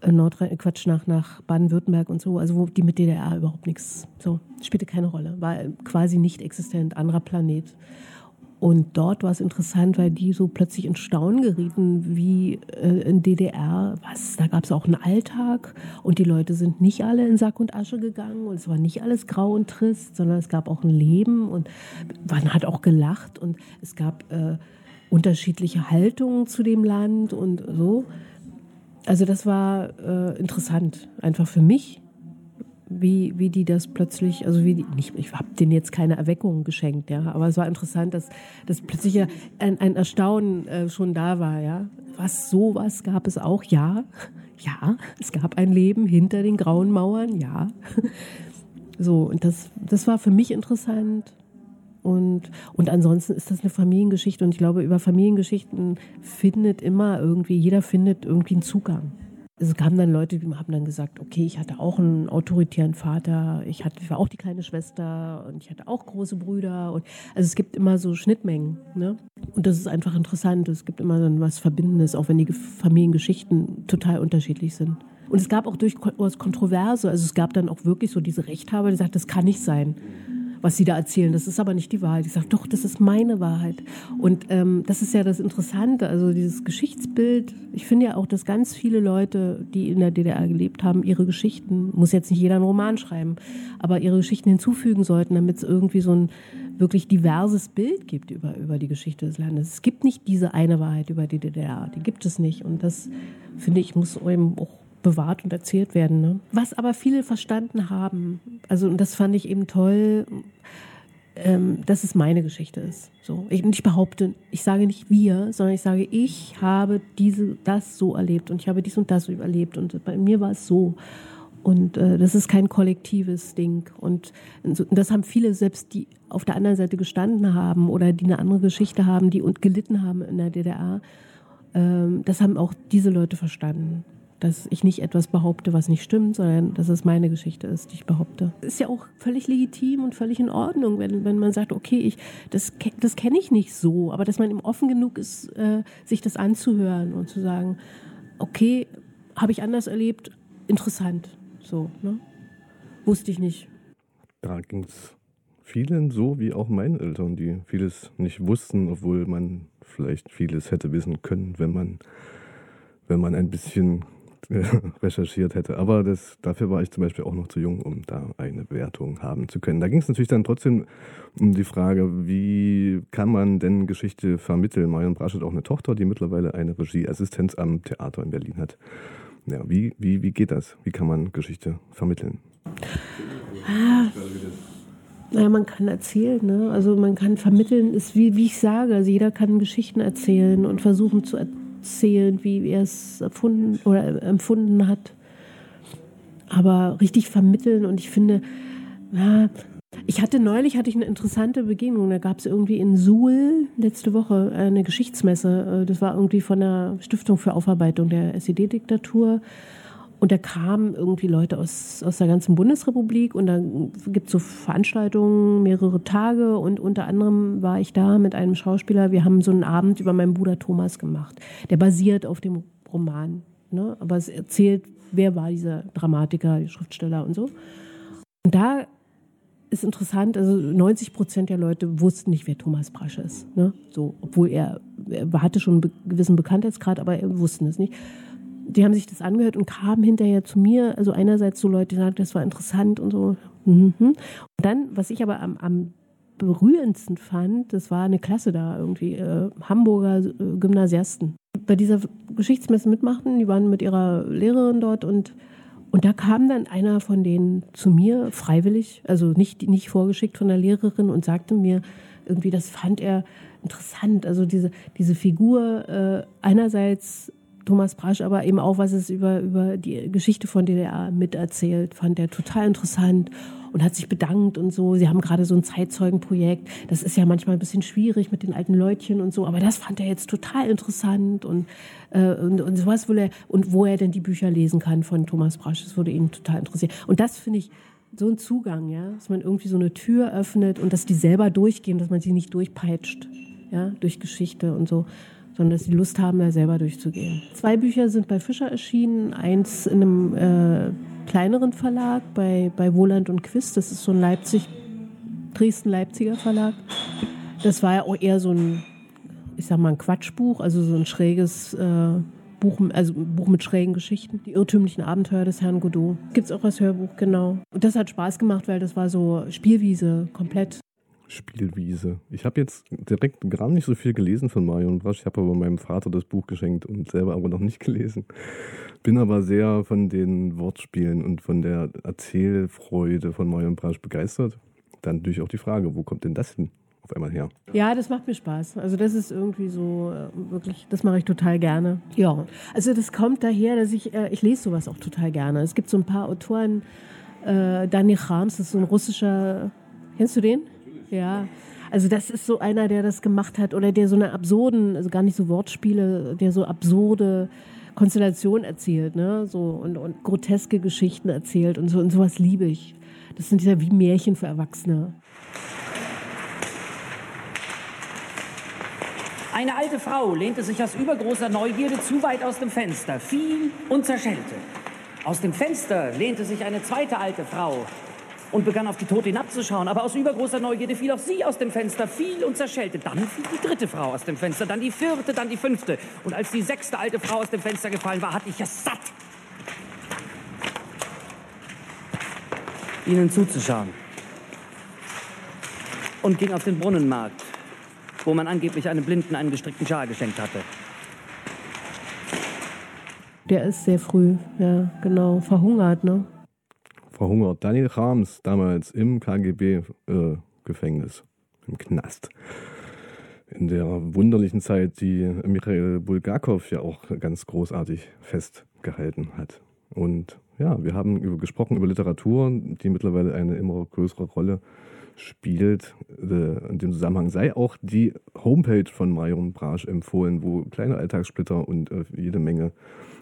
äh, Nordrhein, Quatsch, nach, nach Baden-Württemberg und so, also wo die mit DDR überhaupt nichts, so, spielte keine Rolle, war quasi nicht existent, anderer Planet. Und dort war es interessant, weil die so plötzlich in Staunen gerieten, wie äh, in DDR, was, da gab es auch einen Alltag und die Leute sind nicht alle in Sack und Asche gegangen und es war nicht alles grau und trist, sondern es gab auch ein Leben und man hat auch gelacht und es gab äh, unterschiedliche Haltungen zu dem Land und so. Also das war äh, interessant, einfach für mich, wie, wie die das plötzlich, also wie die, nicht, ich habe denen jetzt keine Erweckung geschenkt, ja, aber es war interessant, dass, dass plötzlich ein, ein Erstaunen äh, schon da war, ja. Was, sowas gab es auch, ja, [LAUGHS] ja, es gab ein Leben hinter den grauen Mauern, ja. [LAUGHS] So, und das, das war für mich interessant. Und, und ansonsten ist das eine Familiengeschichte und ich glaube, über Familiengeschichten findet immer irgendwie, jeder findet irgendwie einen Zugang. Es kamen dann Leute, die haben dann gesagt, okay, ich hatte auch einen autoritären Vater, ich, hatte, war auch die kleine Schwester und ich hatte auch große Brüder. Und, also es gibt immer so Schnittmengen. Ne? Und das ist einfach interessant. Es gibt immer dann was Verbindendes, auch wenn die Familiengeschichten total unterschiedlich sind. Und es gab auch durchaus Kontroverse. Also es gab dann auch wirklich so diese Rechthaber, die sagten, das kann nicht sein was sie da erzählen. Das ist aber nicht die Wahrheit. Ich sage, doch, das ist meine Wahrheit. Und ähm, das ist ja das Interessante, also dieses Geschichtsbild. Ich finde ja auch, dass ganz viele Leute, die in der DDR gelebt haben, ihre Geschichten, muss jetzt nicht jeder einen Roman schreiben, aber ihre Geschichten hinzufügen sollten, damit es irgendwie so ein wirklich diverses Bild gibt über, über die Geschichte des Landes. Es gibt nicht diese eine Wahrheit über die DDR, die gibt es nicht. Und das, finde ich, muss eben auch bewahrt und erzählt werden. Ne? Was aber viele verstanden haben, also und das fand ich eben toll, ähm, dass es meine Geschichte ist. So, ich, ich behaupte, ich sage nicht wir, sondern ich sage, ich habe diese, das so erlebt und ich habe dies und das so erlebt und bei mir war es so. Und äh, das ist kein kollektives Ding. Und, und das haben viele, selbst die auf der anderen Seite gestanden haben oder die eine andere Geschichte haben, die und gelitten haben in der DDR, ähm, das haben auch diese Leute verstanden dass ich nicht etwas behaupte, was nicht stimmt, sondern dass es meine Geschichte ist, die ich behaupte. Ist ja auch völlig legitim und völlig in Ordnung, wenn, wenn man sagt, okay, ich, das, das kenne ich nicht so, aber dass man eben offen genug ist, äh, sich das anzuhören und zu sagen, okay, habe ich anders erlebt, interessant, so, ne? Wusste ich nicht. Da ging es vielen so wie auch meinen Eltern, die vieles nicht wussten, obwohl man vielleicht vieles hätte wissen können, wenn man, wenn man ein bisschen [LAUGHS] recherchiert hätte. Aber das, dafür war ich zum Beispiel auch noch zu jung, um da eine Wertung haben zu können. Da ging es natürlich dann trotzdem um die Frage, wie kann man denn Geschichte vermitteln? Marion Brasch hat auch eine Tochter, die mittlerweile eine Regieassistenz am Theater in Berlin hat. Ja, wie, wie, wie geht das? Wie kann man Geschichte vermitteln? Ah. Naja, man kann erzählen, ne? Also man kann vermitteln, ist wie, wie ich sage, also jeder kann Geschichten erzählen und versuchen zu erzählen, wie er es erfunden oder empfunden hat. Aber richtig vermitteln und ich finde, ja, ich hatte neulich hatte ich eine interessante Begegnung. Da gab es irgendwie in Suhl letzte Woche eine Geschichtsmesse. Das war irgendwie von der Stiftung für Aufarbeitung der SED-Diktatur. Und da kamen irgendwie Leute aus, aus der ganzen Bundesrepublik und da gibt es so Veranstaltungen, mehrere Tage und unter anderem war ich da mit einem Schauspieler. Wir haben so einen Abend über meinen Bruder Thomas gemacht. Der basiert auf dem Roman, ne? aber es erzählt, wer war dieser Dramatiker, Schriftsteller und so. Und da ist interessant, also 90 Prozent der Leute wussten nicht, wer Thomas Brasch ist. Ne? So, obwohl er, er hatte schon einen gewissen Bekanntheitsgrad, aber er wussten es nicht die haben sich das angehört und kamen hinterher zu mir. Also einerseits so Leute, die sagten, das war interessant und so. Mhm. Und dann, was ich aber am, am berührendsten fand, das war eine Klasse da irgendwie, äh, Hamburger äh, Gymnasiasten. Bei dieser Geschichtsmesse mitmachten, die waren mit ihrer Lehrerin dort und und da kam dann einer von denen zu mir freiwillig, also nicht, nicht vorgeschickt von der Lehrerin und sagte mir irgendwie, das fand er interessant. Also diese, diese Figur äh, einerseits Thomas Brasch aber eben auch, was es über, über die Geschichte von DDR miterzählt, fand er total interessant. und hat sich bedankt und so. Sie haben gerade so ein Zeitzeugenprojekt. Das ist ja manchmal ein bisschen schwierig mit den alten Leutchen und so, aber das fand er jetzt total interessant und, äh, und, und sowas will er, und wo er denn die Bücher lesen kann von Thomas Brasch, das würde ihn total interessieren. Und das finde ich so ein Zugang, ja, dass man irgendwie so eine Tür öffnet und dass die selber durchgehen, dass man sie nicht durchpeitscht, ja, durch Geschichte und so sondern dass sie Lust haben, da selber durchzugehen. Zwei Bücher sind bei Fischer erschienen, eins in einem äh, kleineren Verlag bei, bei Wohland und Quist, das ist so ein Leipzig, Dresden-Leipziger Verlag. Das war ja auch eher so ein, ich sag mal, ein Quatschbuch, also so ein schräges äh, Buch, also ein Buch mit schrägen Geschichten. Die irrtümlichen Abenteuer des Herrn Godot. Gibt's auch als Hörbuch, genau. Und das hat Spaß gemacht, weil das war so Spielwiese, komplett. Spielwiese. Ich habe jetzt direkt gar nicht so viel gelesen von Marion Brasch. Ich habe aber meinem Vater das Buch geschenkt und selber aber noch nicht gelesen. Bin aber sehr von den Wortspielen und von der Erzählfreude von Marion Brasch begeistert. Dann natürlich auch die Frage, wo kommt denn das hin auf einmal her? Ja, das macht mir Spaß. Also das ist irgendwie so äh, wirklich, das mache ich total gerne. Ja, also das kommt daher, dass ich, äh, ich lese sowas auch total gerne. Es gibt so ein paar Autoren, äh, Dani Khams, das ist so ein russischer, kennst du den? Ja, also das ist so einer, der das gemacht hat oder der so eine absurden, also gar nicht so Wortspiele, der so absurde Konstellationen erzählt, ne, so und, und groteske Geschichten erzählt und so und sowas liebe ich. Das sind ja wie Märchen für Erwachsene. Eine alte Frau lehnte sich aus übergroßer Neugierde zu weit aus dem Fenster, fiel und zerschellte. Aus dem Fenster lehnte sich eine zweite alte Frau und begann auf die Tote hinabzuschauen. Aber aus übergroßer Neugierde fiel auch sie aus dem Fenster, fiel und zerschellte. Dann fiel die dritte Frau aus dem Fenster, dann die vierte, dann die fünfte. Und als die sechste alte Frau aus dem Fenster gefallen war, hatte ich es satt, ihnen zuzuschauen. Und ging auf den Brunnenmarkt, wo man angeblich einem Blinden einen gestrickten Schal geschenkt hatte. Der ist sehr früh, ja, genau, verhungert, ne? Verhungert. Daniel Rams damals im KGB-Gefängnis, im Knast. In der wunderlichen Zeit, die Michael Bulgakov ja auch ganz großartig festgehalten hat. Und ja, wir haben über, gesprochen über Literatur, die mittlerweile eine immer größere Rolle spielt. Äh, In dem Zusammenhang sei auch die Homepage von Marion Brasch empfohlen, wo kleine Alltagssplitter und äh, jede Menge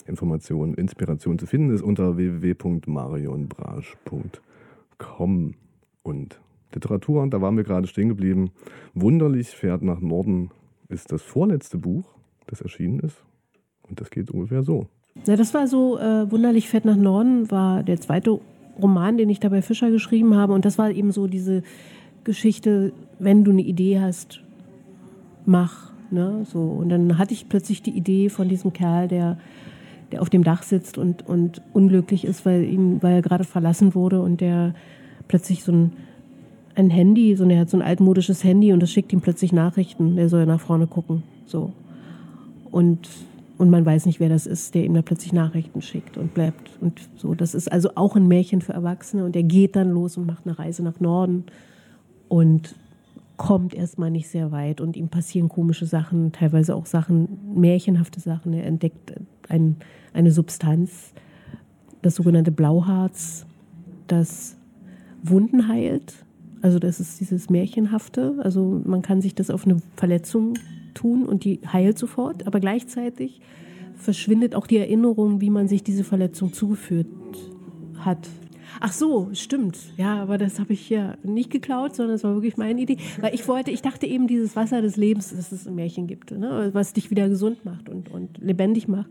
Informationen, Inspiration zu finden ist unter www.marionbrasch.com. Und Literatur, und da waren wir gerade stehen geblieben. Wunderlich fährt nach Norden ist das vorletzte Buch, das erschienen ist. Und das geht ungefähr so. Ja, das war so äh, wunderlich fett nach Norden, war der zweite Roman, den ich da bei Fischer geschrieben habe. Und das war eben so diese Geschichte, wenn du eine Idee hast, mach. Ne? So. Und dann hatte ich plötzlich die Idee von diesem Kerl, der, der auf dem Dach sitzt und, und unglücklich ist, weil, ihm, weil er gerade verlassen wurde und der plötzlich so ein, ein Handy, so, er hat so ein altmodisches Handy und das schickt ihm plötzlich Nachrichten, der soll nach vorne gucken. So. Und und man weiß nicht, wer das ist, der ihm da plötzlich Nachrichten schickt und bleibt. Und so, das ist also auch ein Märchen für Erwachsene. Und er geht dann los und macht eine Reise nach Norden und kommt erstmal nicht sehr weit. Und ihm passieren komische Sachen, teilweise auch Sachen, märchenhafte Sachen. Er entdeckt ein, eine Substanz, das sogenannte Blauharz, das Wunden heilt. Also das ist dieses Märchenhafte. Also man kann sich das auf eine Verletzung tun und die heilt sofort, aber gleichzeitig verschwindet auch die Erinnerung, wie man sich diese Verletzung zugeführt hat. Ach so, stimmt. Ja, aber das habe ich ja nicht geklaut, sondern es war wirklich meine Idee. Weil ich wollte, ich dachte eben, dieses Wasser des Lebens, dass es ein Märchen gibt, ne? was dich wieder gesund macht und, und lebendig macht.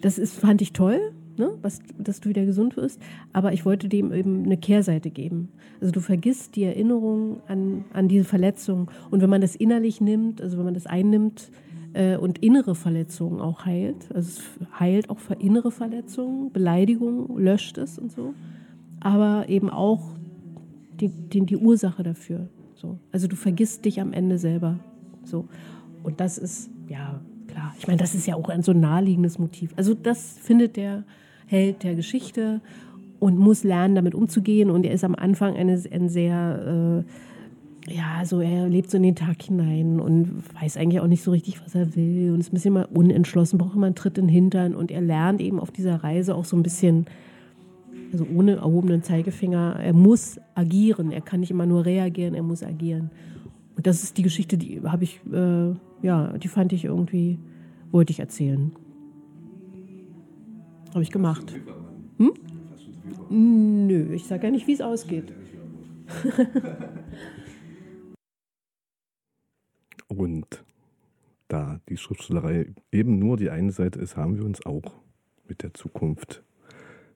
Das ist, fand ich toll, ne? was, dass du wieder gesund wirst. Aber ich wollte dem eben eine Kehrseite geben. Also du vergisst die Erinnerung an, an diese Verletzung. Und wenn man das innerlich nimmt, also wenn man das einnimmt äh, und innere Verletzungen auch heilt, also es heilt auch innere Verletzungen, Beleidigung löscht es und so, aber eben auch die, die, die Ursache dafür. So. Also du vergisst dich am Ende selber. So. Und das ist, ja, klar. Ich meine, das ist ja auch ein so naheliegendes Motiv. Also das findet der Held der Geschichte und muss lernen, damit umzugehen. Und er ist am Anfang eine, ein sehr, äh, ja, so er lebt so in den Tag hinein und weiß eigentlich auch nicht so richtig, was er will und ist ein bisschen mal unentschlossen, braucht immer einen Tritt in den Hintern. Und er lernt eben auf dieser Reise auch so ein bisschen Also ohne erhobenen Zeigefinger. Er muss agieren. Er kann nicht immer nur reagieren, er muss agieren. Und das ist die Geschichte, die habe ich, äh, ja, die fand ich irgendwie, wollte ich erzählen. Habe ich gemacht. Hm? Nö, ich sage ja nicht, wie es ausgeht. [LAUGHS] Und da die Schriftstellerei eben nur die eine Seite ist, haben wir uns auch mit der Zukunft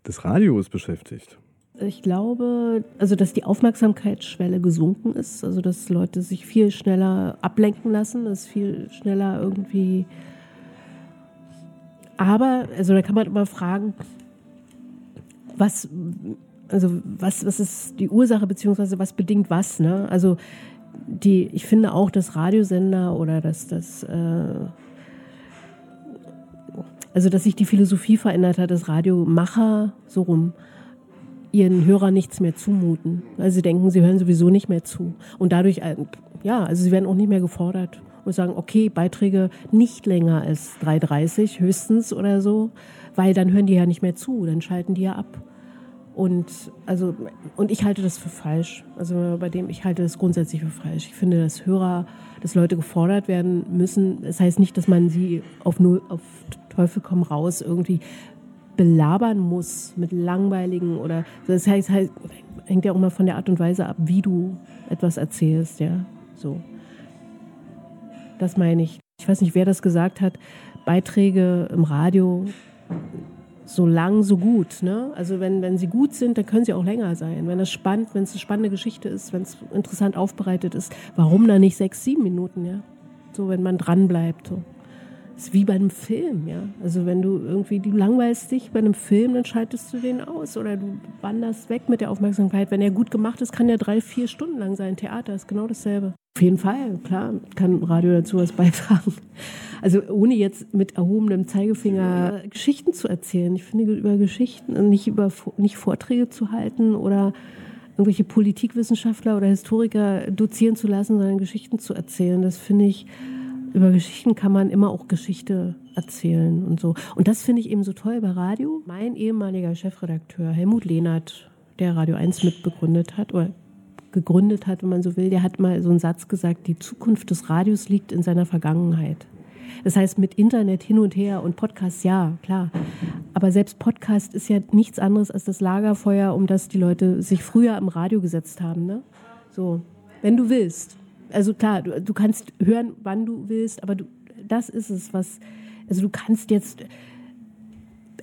des Radios beschäftigt. Ich glaube, also dass die Aufmerksamkeitsschwelle gesunken ist, also dass Leute sich viel schneller ablenken lassen, dass viel schneller irgendwie. Aber, also da kann man immer fragen, was, also was, was ist die Ursache beziehungsweise was bedingt was, ne? Also die, ich finde auch, dass Radiosender oder dass das, äh, also dass sich die Philosophie verändert hat, dass Radiomacher so rum ihren Hörern nichts mehr zumuten, weil sie denken, sie hören sowieso nicht mehr zu. Und dadurch, äh, ja, also sie werden auch nicht mehr gefordert und sagen, okay, Beiträge nicht länger als 3,30 höchstens oder so, weil dann hören die ja nicht mehr zu, dann schalten die ja ab. Und also und ich halte das für falsch. Also bei dem ich halte das grundsätzlich für falsch. Ich finde, dass Hörer, dass Leute gefordert werden müssen. Das heißt nicht, dass man sie auf null, auf Teufel komm raus irgendwie belabern muss mit langweiligen oder das heißt hängt ja auch immer von der Art und Weise ab, wie du etwas erzählst, ja. So. Das meine ich. Ich weiß nicht, wer das gesagt hat. Beiträge im Radio so lang, so gut. Ne? Also wenn, wenn sie gut sind, dann können sie auch länger sein. Wenn das spannend, wenn es eine spannende Geschichte ist, wenn es interessant aufbereitet ist, warum dann nicht sechs, sieben Minuten, ja? So, wenn man dran bleibt. So. Das ist wie bei einem Film, ja. Also wenn du irgendwie, du langweilst dich bei einem Film, dann schaltest du den aus oder du wanderst weg mit der Aufmerksamkeit. Wenn er gut gemacht ist, kann der drei, vier Stunden lang sein. Theater ist genau dasselbe. Auf jeden Fall, klar, kann Radio dazu was beitragen. Also ohne jetzt mit erhobenem Zeigefinger Geschichten zu erzählen. Ich finde über Geschichten, nicht über nicht Vorträge zu halten oder irgendwelche Politikwissenschaftler oder Historiker dozieren zu lassen, sondern Geschichten zu erzählen. Das finde ich, über Geschichten kann man immer auch Geschichte erzählen und so. Und das finde ich eben so toll bei Radio. Mein ehemaliger Chefredakteur Helmut Lehnert, der Radio 1 mitbegründet hat oder gegründet hat, wenn man so will, der hat mal so einen Satz gesagt, die Zukunft des Radios liegt in seiner Vergangenheit. Das heißt, mit Internet hin und her und Podcast, ja, klar. Aber selbst Podcast ist ja nichts anderes als das Lagerfeuer, um das die Leute sich früher im Radio gesetzt haben. Ne? So, wenn du willst. Also klar, du, du kannst hören, wann du willst, aber du, das ist es, was. Also du kannst jetzt.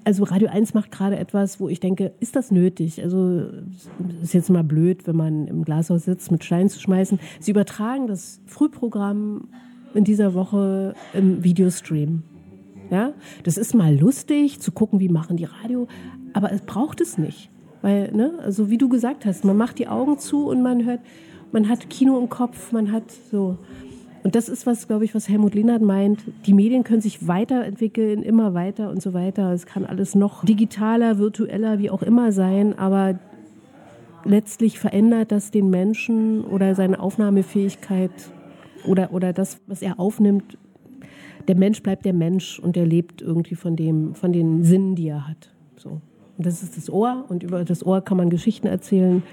Also Radio 1 macht gerade etwas, wo ich denke, ist das nötig? Also ist jetzt mal blöd, wenn man im Glashaus sitzt, mit Steinen zu schmeißen. Sie übertragen das Frühprogramm in dieser Woche im Videostream. Ja, das ist mal lustig zu gucken, wie machen die Radio, aber es braucht es nicht. Weil, ne, also wie du gesagt hast, man macht die Augen zu und man hört, man hat Kino im Kopf, man hat so. Und das ist was, glaube ich, was Helmut Lehnert meint. Die Medien können sich weiterentwickeln, immer weiter und so weiter. Es kann alles noch digitaler, virtueller, wie auch immer sein, aber letztlich verändert das den Menschen oder seine Aufnahmefähigkeit oder, oder das, was er aufnimmt. Der Mensch bleibt der Mensch und er lebt irgendwie von, dem, von den Sinnen, die er hat. So. Und das ist das Ohr und über das Ohr kann man Geschichten erzählen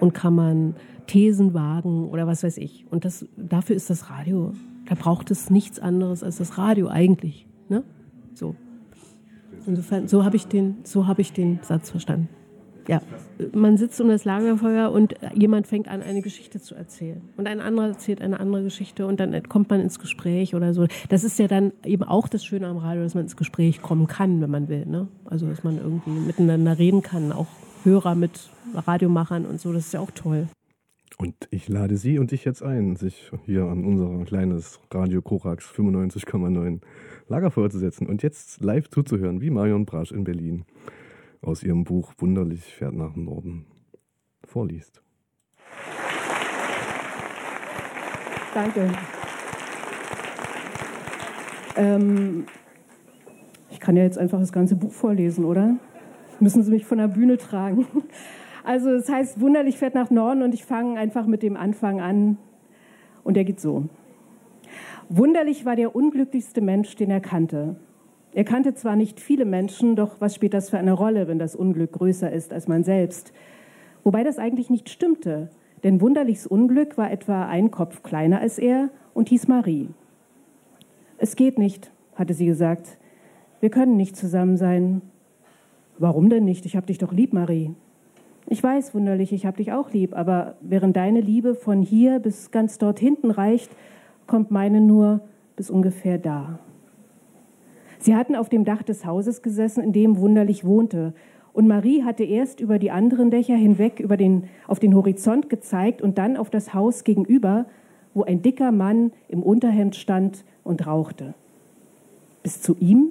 und kann man Thesen wagen oder was weiß ich. Und das, dafür ist das Radio. Da braucht es nichts anderes als das Radio eigentlich. Ne? So. Insofern, so habe ich, den, so hab ich den Satz verstanden. Ja, man sitzt um das Lagerfeuer und jemand fängt an, eine Geschichte zu erzählen. Und ein anderer erzählt eine andere Geschichte und dann kommt man ins Gespräch oder so. Das ist ja dann eben auch das Schöne am Radio, dass man ins Gespräch kommen kann, wenn man will. Ne? Also, dass man irgendwie miteinander reden kann, auch Hörer mit Radiomachern und so. Das ist ja auch toll. Und ich lade Sie und dich jetzt ein, sich hier an unser kleines Radio Korax 95,9 Lagerfeuer zu setzen und jetzt live zuzuhören, wie Marion Brasch in Berlin aus ihrem Buch Wunderlich fährt nach Norden vorliest. Danke. Ähm, ich kann ja jetzt einfach das ganze Buch vorlesen, oder? Müssen Sie mich von der Bühne tragen. Also es heißt, wunderlich fährt nach Norden und ich fange einfach mit dem Anfang an und der geht so. Wunderlich war der unglücklichste Mensch, den er kannte. Er kannte zwar nicht viele Menschen, doch was spielt das für eine Rolle, wenn das Unglück größer ist als man selbst? Wobei das eigentlich nicht stimmte, denn Wunderlichs Unglück war etwa ein Kopf kleiner als er und hieß Marie. Es geht nicht, hatte sie gesagt. Wir können nicht zusammen sein. Warum denn nicht? Ich hab dich doch lieb, Marie. Ich weiß, wunderlich, ich hab dich auch lieb, aber während deine Liebe von hier bis ganz dort hinten reicht, kommt meine nur bis ungefähr da. Sie hatten auf dem Dach des Hauses gesessen, in dem Wunderlich wohnte, und Marie hatte erst über die anderen Dächer hinweg über den, auf den Horizont gezeigt und dann auf das Haus gegenüber, wo ein dicker Mann im Unterhemd stand und rauchte. Bis zu ihm?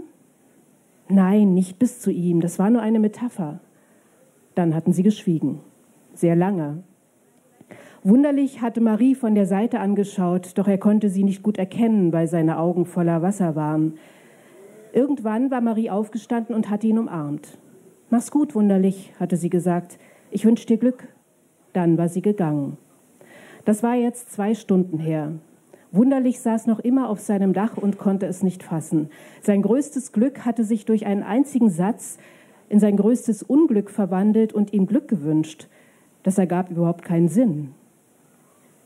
Nein, nicht bis zu ihm, das war nur eine Metapher. Dann hatten sie geschwiegen, sehr lange. Wunderlich hatte Marie von der Seite angeschaut, doch er konnte sie nicht gut erkennen, weil seine Augen voller Wasser waren. Irgendwann war Marie aufgestanden und hatte ihn umarmt. Mach's gut, Wunderlich, hatte sie gesagt. Ich wünsche dir Glück. Dann war sie gegangen. Das war jetzt zwei Stunden her. Wunderlich saß noch immer auf seinem Dach und konnte es nicht fassen. Sein größtes Glück hatte sich durch einen einzigen Satz in sein größtes Unglück verwandelt und ihm Glück gewünscht. Das ergab überhaupt keinen Sinn.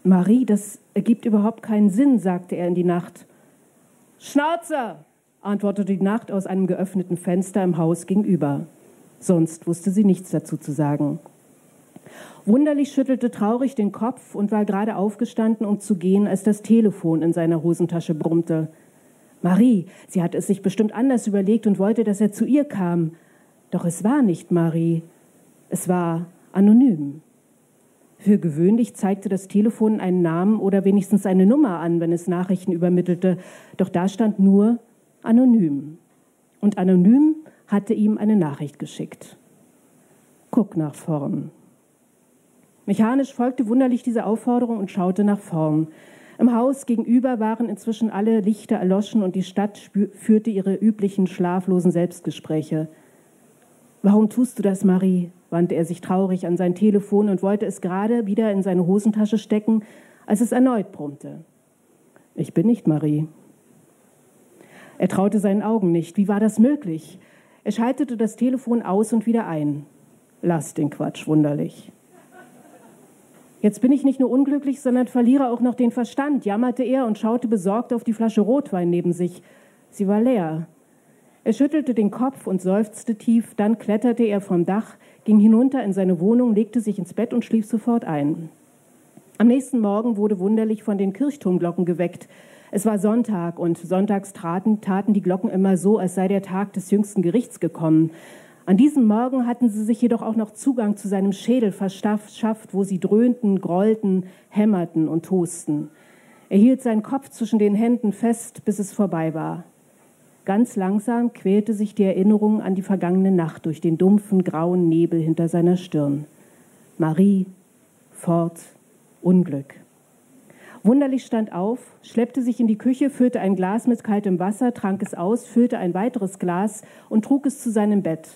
Marie, das ergibt überhaupt keinen Sinn, sagte er in die Nacht. Schnauze, antwortete die Nacht aus einem geöffneten Fenster im Haus gegenüber. Sonst wusste sie nichts dazu zu sagen. Wunderlich schüttelte traurig den Kopf und war gerade aufgestanden, um zu gehen, als das Telefon in seiner Hosentasche brummte. Marie, sie hatte es sich bestimmt anders überlegt und wollte, dass er zu ihr kam. Doch es war nicht Marie. Es war anonym. Für gewöhnlich zeigte das Telefon einen Namen oder wenigstens eine Nummer an, wenn es Nachrichten übermittelte. Doch da stand nur anonym. Und anonym hatte ihm eine Nachricht geschickt. Guck nach vorn. Mechanisch folgte wunderlich diese Aufforderung und schaute nach vorn. Im Haus gegenüber waren inzwischen alle Lichter erloschen und die Stadt führte ihre üblichen schlaflosen Selbstgespräche. Warum tust du das, Marie? wandte er sich traurig an sein Telefon und wollte es gerade wieder in seine Hosentasche stecken, als es erneut brummte. Ich bin nicht Marie. Er traute seinen Augen nicht. Wie war das möglich? Er schaltete das Telefon aus und wieder ein. Lass den Quatsch, wunderlich. Jetzt bin ich nicht nur unglücklich, sondern verliere auch noch den Verstand, jammerte er und schaute besorgt auf die Flasche Rotwein neben sich. Sie war leer. Er schüttelte den Kopf und seufzte tief, dann kletterte er vom Dach, ging hinunter in seine Wohnung, legte sich ins Bett und schlief sofort ein. Am nächsten Morgen wurde wunderlich von den Kirchturmglocken geweckt. Es war Sonntag und sonntags traten, taten die Glocken immer so, als sei der Tag des jüngsten Gerichts gekommen. An diesem Morgen hatten sie sich jedoch auch noch Zugang zu seinem Schädel verschafft, wo sie dröhnten, grollten, hämmerten und tosten. Er hielt seinen Kopf zwischen den Händen fest, bis es vorbei war. Ganz langsam quälte sich die Erinnerung an die vergangene Nacht durch den dumpfen, grauen Nebel hinter seiner Stirn. Marie, fort, Unglück. Wunderlich stand auf, schleppte sich in die Küche, füllte ein Glas mit kaltem Wasser, trank es aus, füllte ein weiteres Glas und trug es zu seinem Bett.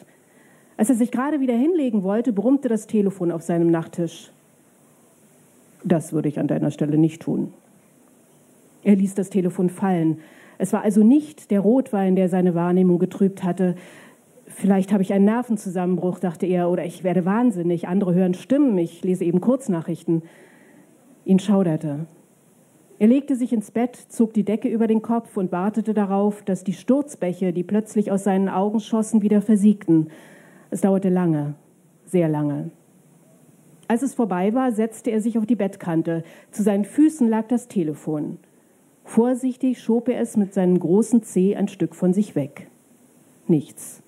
Als er sich gerade wieder hinlegen wollte, brummte das Telefon auf seinem Nachttisch. Das würde ich an deiner Stelle nicht tun. Er ließ das Telefon fallen. Es war also nicht der Rotwein, der seine Wahrnehmung getrübt hatte. Vielleicht habe ich einen Nervenzusammenbruch, dachte er, oder ich werde wahnsinnig. Andere hören Stimmen, ich lese eben Kurznachrichten. Ihn schauderte. Er legte sich ins Bett, zog die Decke über den Kopf und wartete darauf, dass die Sturzbäche, die plötzlich aus seinen Augen schossen, wieder versiegten. Es dauerte lange, sehr lange. Als es vorbei war, setzte er sich auf die Bettkante. Zu seinen Füßen lag das Telefon. Vorsichtig schob er es mit seinem großen Zeh ein Stück von sich weg. Nichts.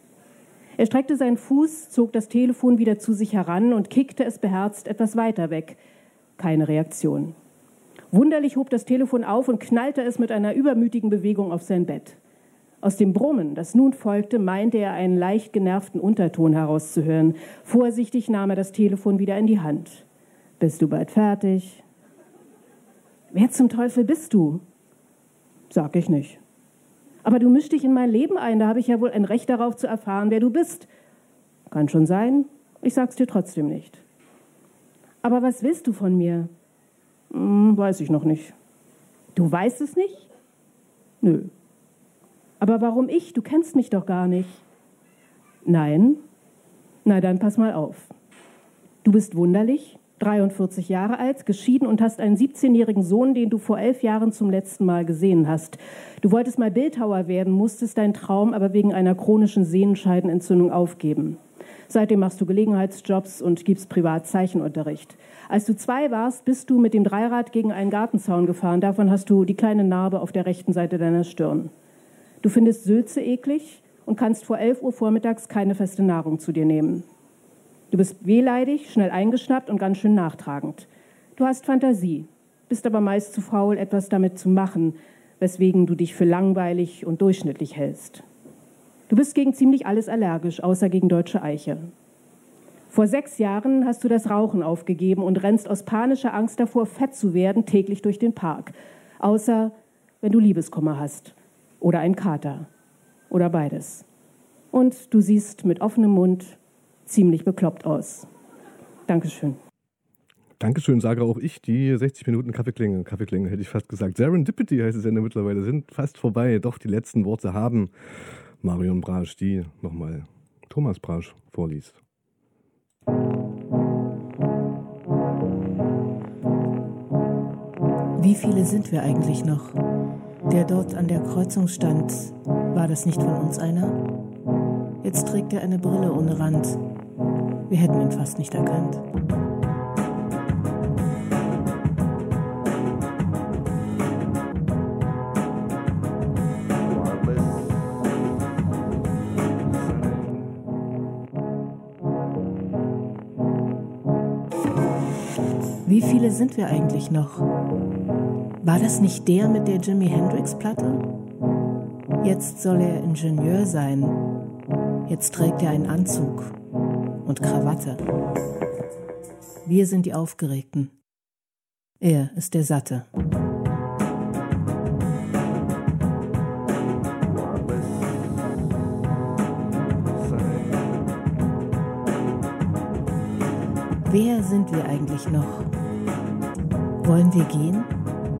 Er streckte seinen Fuß, zog das Telefon wieder zu sich heran und kickte es beherzt etwas weiter weg. Keine Reaktion. Wunderlich hob das Telefon auf und knallte es mit einer übermütigen Bewegung auf sein Bett. Aus dem Brummen, das nun folgte, meinte er einen leicht genervten Unterton herauszuhören. Vorsichtig nahm er das Telefon wieder in die Hand. Bist du bald fertig? Wer zum Teufel bist du? Sag ich nicht. Aber du mischst dich in mein Leben ein, da habe ich ja wohl ein Recht darauf zu erfahren, wer du bist. Kann schon sein, ich sag's dir trotzdem nicht. Aber was willst du von mir? Hm, weiß ich noch nicht. Du weißt es nicht? Nö. Aber warum ich? Du kennst mich doch gar nicht. Nein? Na dann pass mal auf. Du bist wunderlich, 43 Jahre alt, geschieden und hast einen 17-jährigen Sohn, den du vor elf Jahren zum letzten Mal gesehen hast. Du wolltest mal Bildhauer werden, musstest deinen Traum aber wegen einer chronischen Sehenscheidenentzündung aufgeben. Seitdem machst du Gelegenheitsjobs und gibst privat Zeichenunterricht. Als du zwei warst, bist du mit dem Dreirad gegen einen Gartenzaun gefahren. Davon hast du die kleine Narbe auf der rechten Seite deiner Stirn. Du findest Sülze eklig und kannst vor 11 Uhr vormittags keine feste Nahrung zu dir nehmen. Du bist wehleidig, schnell eingeschnappt und ganz schön nachtragend. Du hast Fantasie, bist aber meist zu faul, etwas damit zu machen, weswegen du dich für langweilig und durchschnittlich hältst. Du bist gegen ziemlich alles allergisch, außer gegen deutsche Eiche. Vor sechs Jahren hast du das Rauchen aufgegeben und rennst aus panischer Angst davor, fett zu werden, täglich durch den Park. Außer wenn du Liebeskummer hast oder einen Kater oder beides. Und du siehst mit offenem Mund ziemlich bekloppt aus. Dankeschön. Dankeschön, sage auch ich. Die 60 Minuten Kaffeeklinge, Kaffeeklinge hätte ich fast gesagt. Serendipity heißt es ja mittlerweile, sind fast vorbei. Doch die letzten Worte haben Marion Brasch, die nochmal Thomas Brasch vorliest. Wie viele sind wir eigentlich noch? Der dort an der Kreuzung stand, war das nicht von uns einer? Jetzt trägt er eine Brille ohne Rand. Wir hätten ihn fast nicht erkannt. Wie viele sind wir eigentlich noch? War das nicht der mit der Jimi Hendrix-Platte? Jetzt soll er Ingenieur sein. Jetzt trägt er einen Anzug und Krawatte. Wir sind die Aufgeregten. Er ist der Satte. Wer sind wir eigentlich noch? Wollen wir gehen?